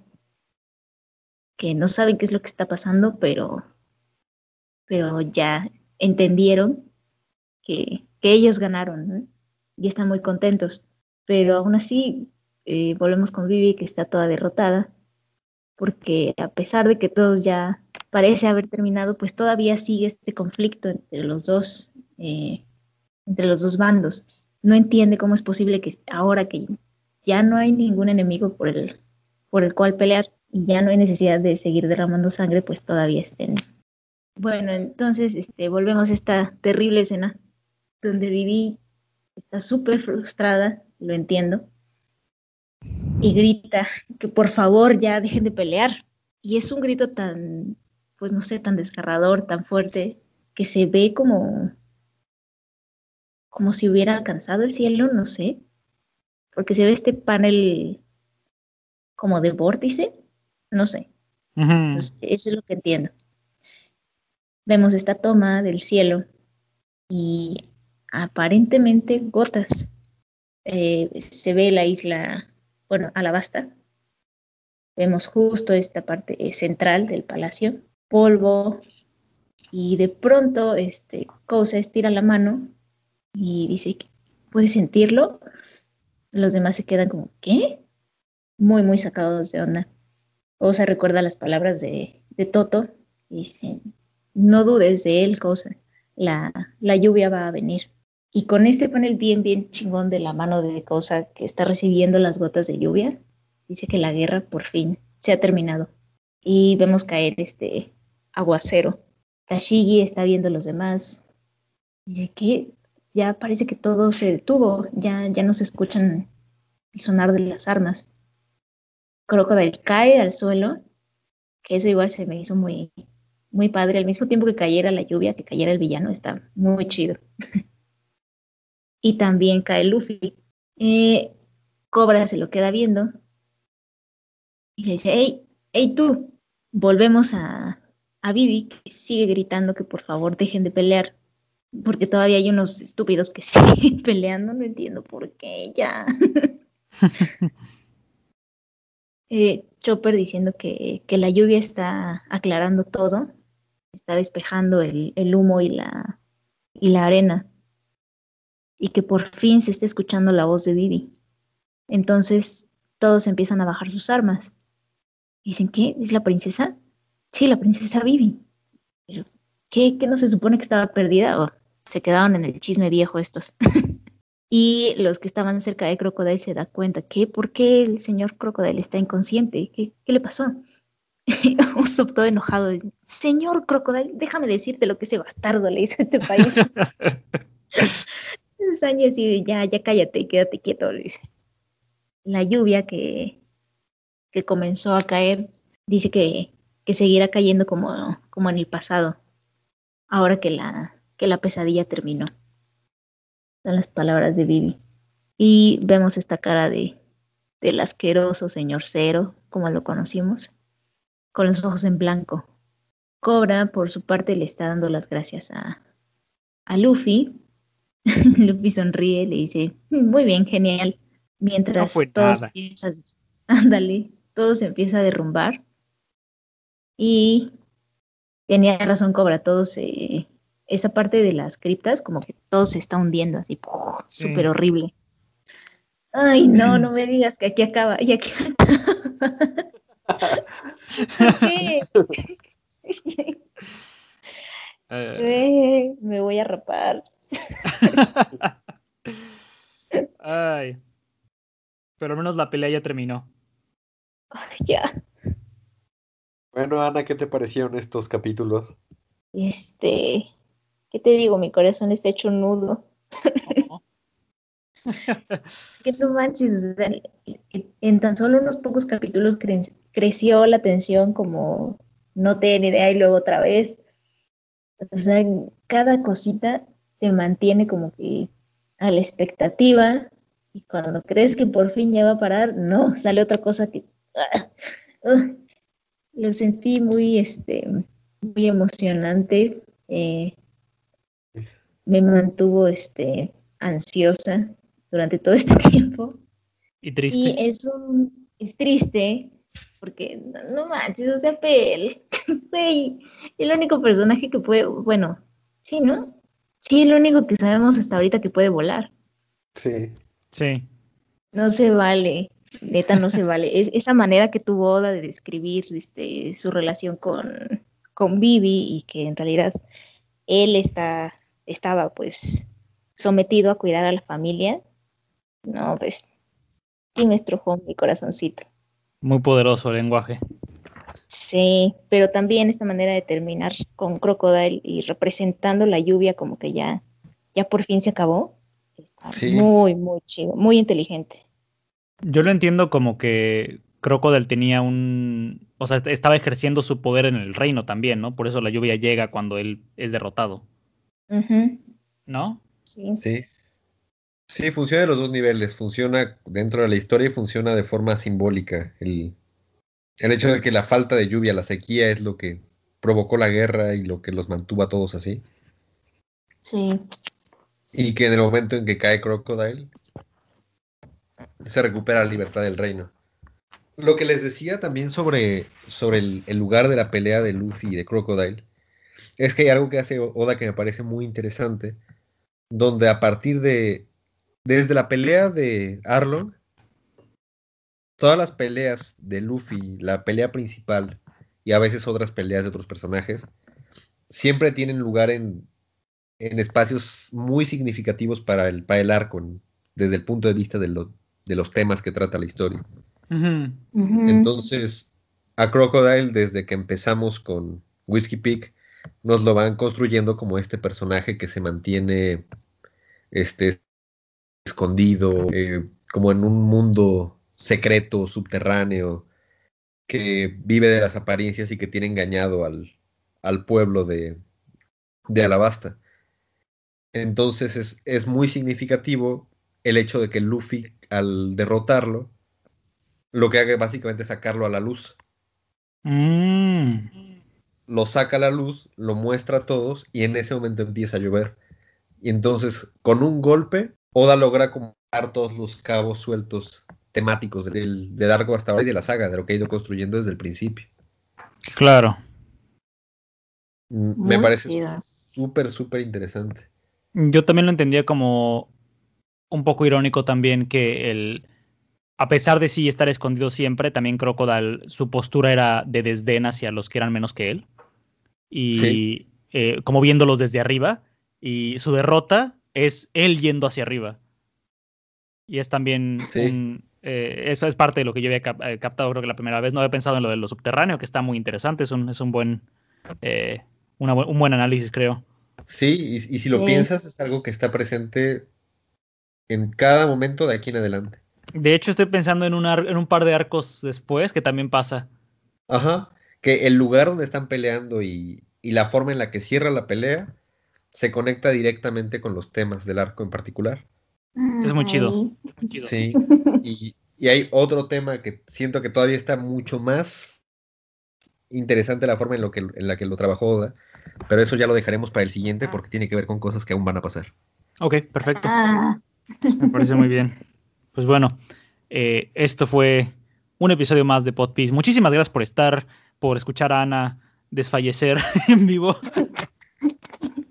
que no saben qué es lo que está pasando, pero, pero ya entendieron que, ellos ganaron y están muy contentos. Pero aún así, eh, volvemos con Vivi que está toda derrotada, porque a pesar de que todos ya parece haber terminado, pues todavía sigue este conflicto entre los dos, eh, entre los dos bandos no entiende cómo es posible que ahora que ya no hay ningún enemigo por el, por el cual pelear y ya no hay necesidad de seguir derramando sangre, pues todavía estén. Bueno, entonces este, volvemos a esta terrible escena donde Vivi está súper frustrada, lo entiendo, y grita que por favor ya dejen de pelear. Y es un grito tan, pues no sé, tan desgarrador, tan fuerte, que se ve como como si hubiera alcanzado el cielo, no sé, porque se ve este panel como de vórtice, no sé. eso es lo que entiendo. Vemos esta toma del cielo y aparentemente gotas. Eh, se ve la isla, bueno, Alabasta. Vemos justo esta parte eh, central del palacio, polvo, y de pronto este, Cosa estira la mano y dice, ¿puedes sentirlo? Los demás se quedan como, ¿qué? Muy, muy sacados de onda. Osa recuerda las palabras de, de Toto y dice, no dudes de él, cosa, la, la lluvia va a venir. Y con este panel bien, bien chingón de la mano de Cosa que está recibiendo las gotas de lluvia, dice que la guerra por fin se ha terminado. Y vemos caer este aguacero. Tashigi está viendo a los demás. Dice, ¿qué? Ya parece que todo se detuvo, ya, ya no se escuchan el sonar de las armas. Crocodile cae al suelo, que eso igual se me hizo muy, muy padre, al mismo tiempo que cayera la lluvia, que cayera el villano, está muy chido. y también cae Luffy. Eh, Cobra se lo queda viendo y le dice, hey, hey tú, volvemos a, a Vivi, que sigue gritando que por favor dejen de pelear porque todavía hay unos estúpidos que siguen peleando, no entiendo por qué, ya. eh, Chopper diciendo que, que, la lluvia está aclarando todo, está despejando el, el humo y la, y la arena, y que por fin se está escuchando la voz de Vivi. Entonces todos empiezan a bajar sus armas. Dicen, ¿qué? ¿Es la princesa? Sí, la princesa Vivi. Pero, ¿qué, ¿qué no se supone que estaba perdida? Se quedaron en el chisme viejo estos. y los que estaban cerca de Crocodile se da cuenta que, ¿por qué el señor Crocodile está inconsciente? ¿Qué, qué le pasó? Usopp todo enojado, señor Crocodile, déjame decirte lo que ese bastardo le hizo a este país. Sanji así ya, ya cállate y quédate quieto, le dice. La lluvia que, que comenzó a caer, dice que, que seguirá cayendo como, como en el pasado, ahora que la, que la pesadilla terminó. Son las palabras de Vivi. Y vemos esta cara de del asqueroso señor Cero, como lo conocimos, con los ojos en blanco, Cobra, por su parte, le está dando las gracias a, a Luffy. Luffy sonríe, le dice, "Mm, muy bien, genial. Mientras fue todo se nada. empieza, ándale, todo se empieza a derrumbar. Y tenía razón Cobra, todo se, esa parte de las criptas, como que todo se está hundiendo así, súper horrible. Ay, no, no me digas que aquí acaba, y aquí ¿Por qué? Eh, Eh, me voy a rapar. Ay. Pero al menos la pelea ya terminó. Ay, ya. Bueno, Ana, ¿qué te parecieron estos capítulos? Este, ¿qué te digo? Mi corazón está hecho un nudo. Es que no manches, o sea, en tan solo unos pocos capítulos cre- creció la tensión como no tiene idea y luego otra vez. O sea, cada cosita te mantiene como que a la expectativa y cuando crees que por fin ya va a parar, no, sale otra cosa que... ah. Lo sentí muy, este, muy emocionante. eh, me mantuvo, este, ansiosa durante todo este tiempo. Y Y triste. es un es triste porque no, no manches, o sea, Pel, güey, el único personaje que puede, bueno, sí, ¿no? Sí, el único que sabemos hasta ahorita que puede volar. Sí. Sí. No se vale, neta, no se vale. Es, esa manera que tuvo Oda de describir este, su relación con, con Vivi y que en realidad él está, estaba pues sometido a cuidar a la familia. No, pues sí me estrujó mi corazoncito. Muy poderoso el lenguaje. Sí, pero también esta manera de terminar con Crocodile y representando la lluvia como que ya, ya por fin se acabó. Está Sí. muy, muy chido, muy inteligente. Yo lo entiendo como que Crocodile tenía un. O sea, est- estaba ejerciendo su poder en el reino también, ¿no? Por eso la lluvia llega cuando él es derrotado, ¿no? sí. Sí. Sí, funciona de los dos niveles. Funciona dentro de la historia y funciona de forma simbólica. El, el hecho de que la falta de lluvia, la sequía, es lo que provocó la guerra y lo que los mantuvo a todos así. Sí, Y que en el momento en que cae Crocodile, se recupera la libertad del reino. Lo que les decía también sobre, sobre el, el lugar de la pelea de Luffy y de Crocodile, es que hay algo que hace Oda que me parece muy interesante, donde a partir de, desde la pelea de Arlong, todas las peleas de Luffy, la pelea principal y a veces otras peleas de otros personajes, siempre tienen lugar en, en espacios muy significativos para el, para el arco, en- desde el punto de vista de, lo- de los temas que trata la historia. Entonces, a Crocodile, desde que empezamos con Whiskey Peak, nos lo van construyendo como este personaje que se mantiene este, escondido, eh, como en un mundo secreto, subterráneo, que vive de las apariencias y que tiene engañado al, al pueblo de, de Alabasta. Entonces es, es muy significativo el hecho de que Luffy, al derrotarlo, lo que haga básicamente es sacarlo a la luz. Mm. Lo saca a la luz, lo muestra a todos y en ese momento empieza a llover. Y entonces, con un golpe, Oda logra acomodar todos los cabos sueltos temáticos del, del arco hasta ahora y de la saga, de lo que ha ido construyendo desde el principio. Claro. Mm, Muy Me parece súper, súper interesante. Yo también lo entendía como un poco irónico también que el, a pesar de sí estar escondido siempre, también Crocodile, su postura era de desdén hacia los que eran menos que él. Y Sí. eh, como viéndolos desde arriba. Y su derrota es él yendo hacia arriba. Y es también Sí. un, eh, es, es parte de lo que yo había cap- eh, captado, creo que la primera vez. No había pensado en lo de lo subterráneo, que está muy interesante. Es un, es un buen, eh, una un buen análisis, creo. Sí, y, y si lo Sí. piensas, es algo que está presente en cada momento de aquí en adelante. De hecho, estoy pensando en un, ar- en un par de arcos después que también pasa. Ajá, que el lugar donde están peleando y, y la forma en la que cierra la pelea se conecta directamente con los temas del arco en particular. Es muy chido. Ay. Muy chido. Sí, y, y hay otro tema que siento que todavía está mucho más interesante la forma en, lo que, en la que lo trabajó Oda, pero eso ya lo dejaremos para el siguiente porque tiene que ver con cosas que aún van a pasar. Ok, perfecto. Ah, Me parece muy bien. Pues bueno, eh, esto fue un episodio más de Podpiece. Muchísimas gracias por estar, por escuchar a Ana desfallecer en vivo.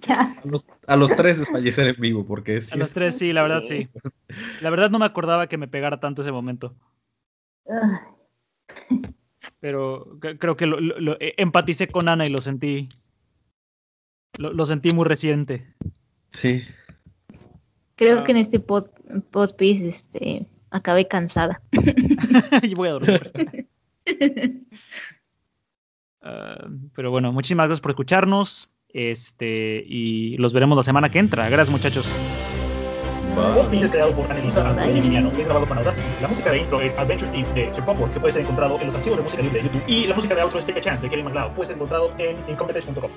ya. A los, a los tres desfallecer en vivo, porque sí A los es- tres, sí, la verdad sí. La verdad no me acordaba que me pegara tanto ese momento. Pero cre- creo que lo, lo- lo- eh, empaticé con Ana y lo sentí. Lo, lo sentí muy reciente. sí. creo Ah. que en este pod, podpiece este, acabé cansada. y voy a dormir. Ah, pero bueno, muchísimas gracias por escucharnos. Este, y los veremos la semana que entra. Gracias, muchachos. Bye. Beat es creado por Anelisa Bye. Antonio Emiliano, es grabado con Audacity. La música de intro es Adventure Theme de Sir Popor, que puede ser encontrado en los archivos de música libre de YouTube. Y la música de outro es Take a Chance de Kevin MacLeod, puede ser encontrado en incompetence.com.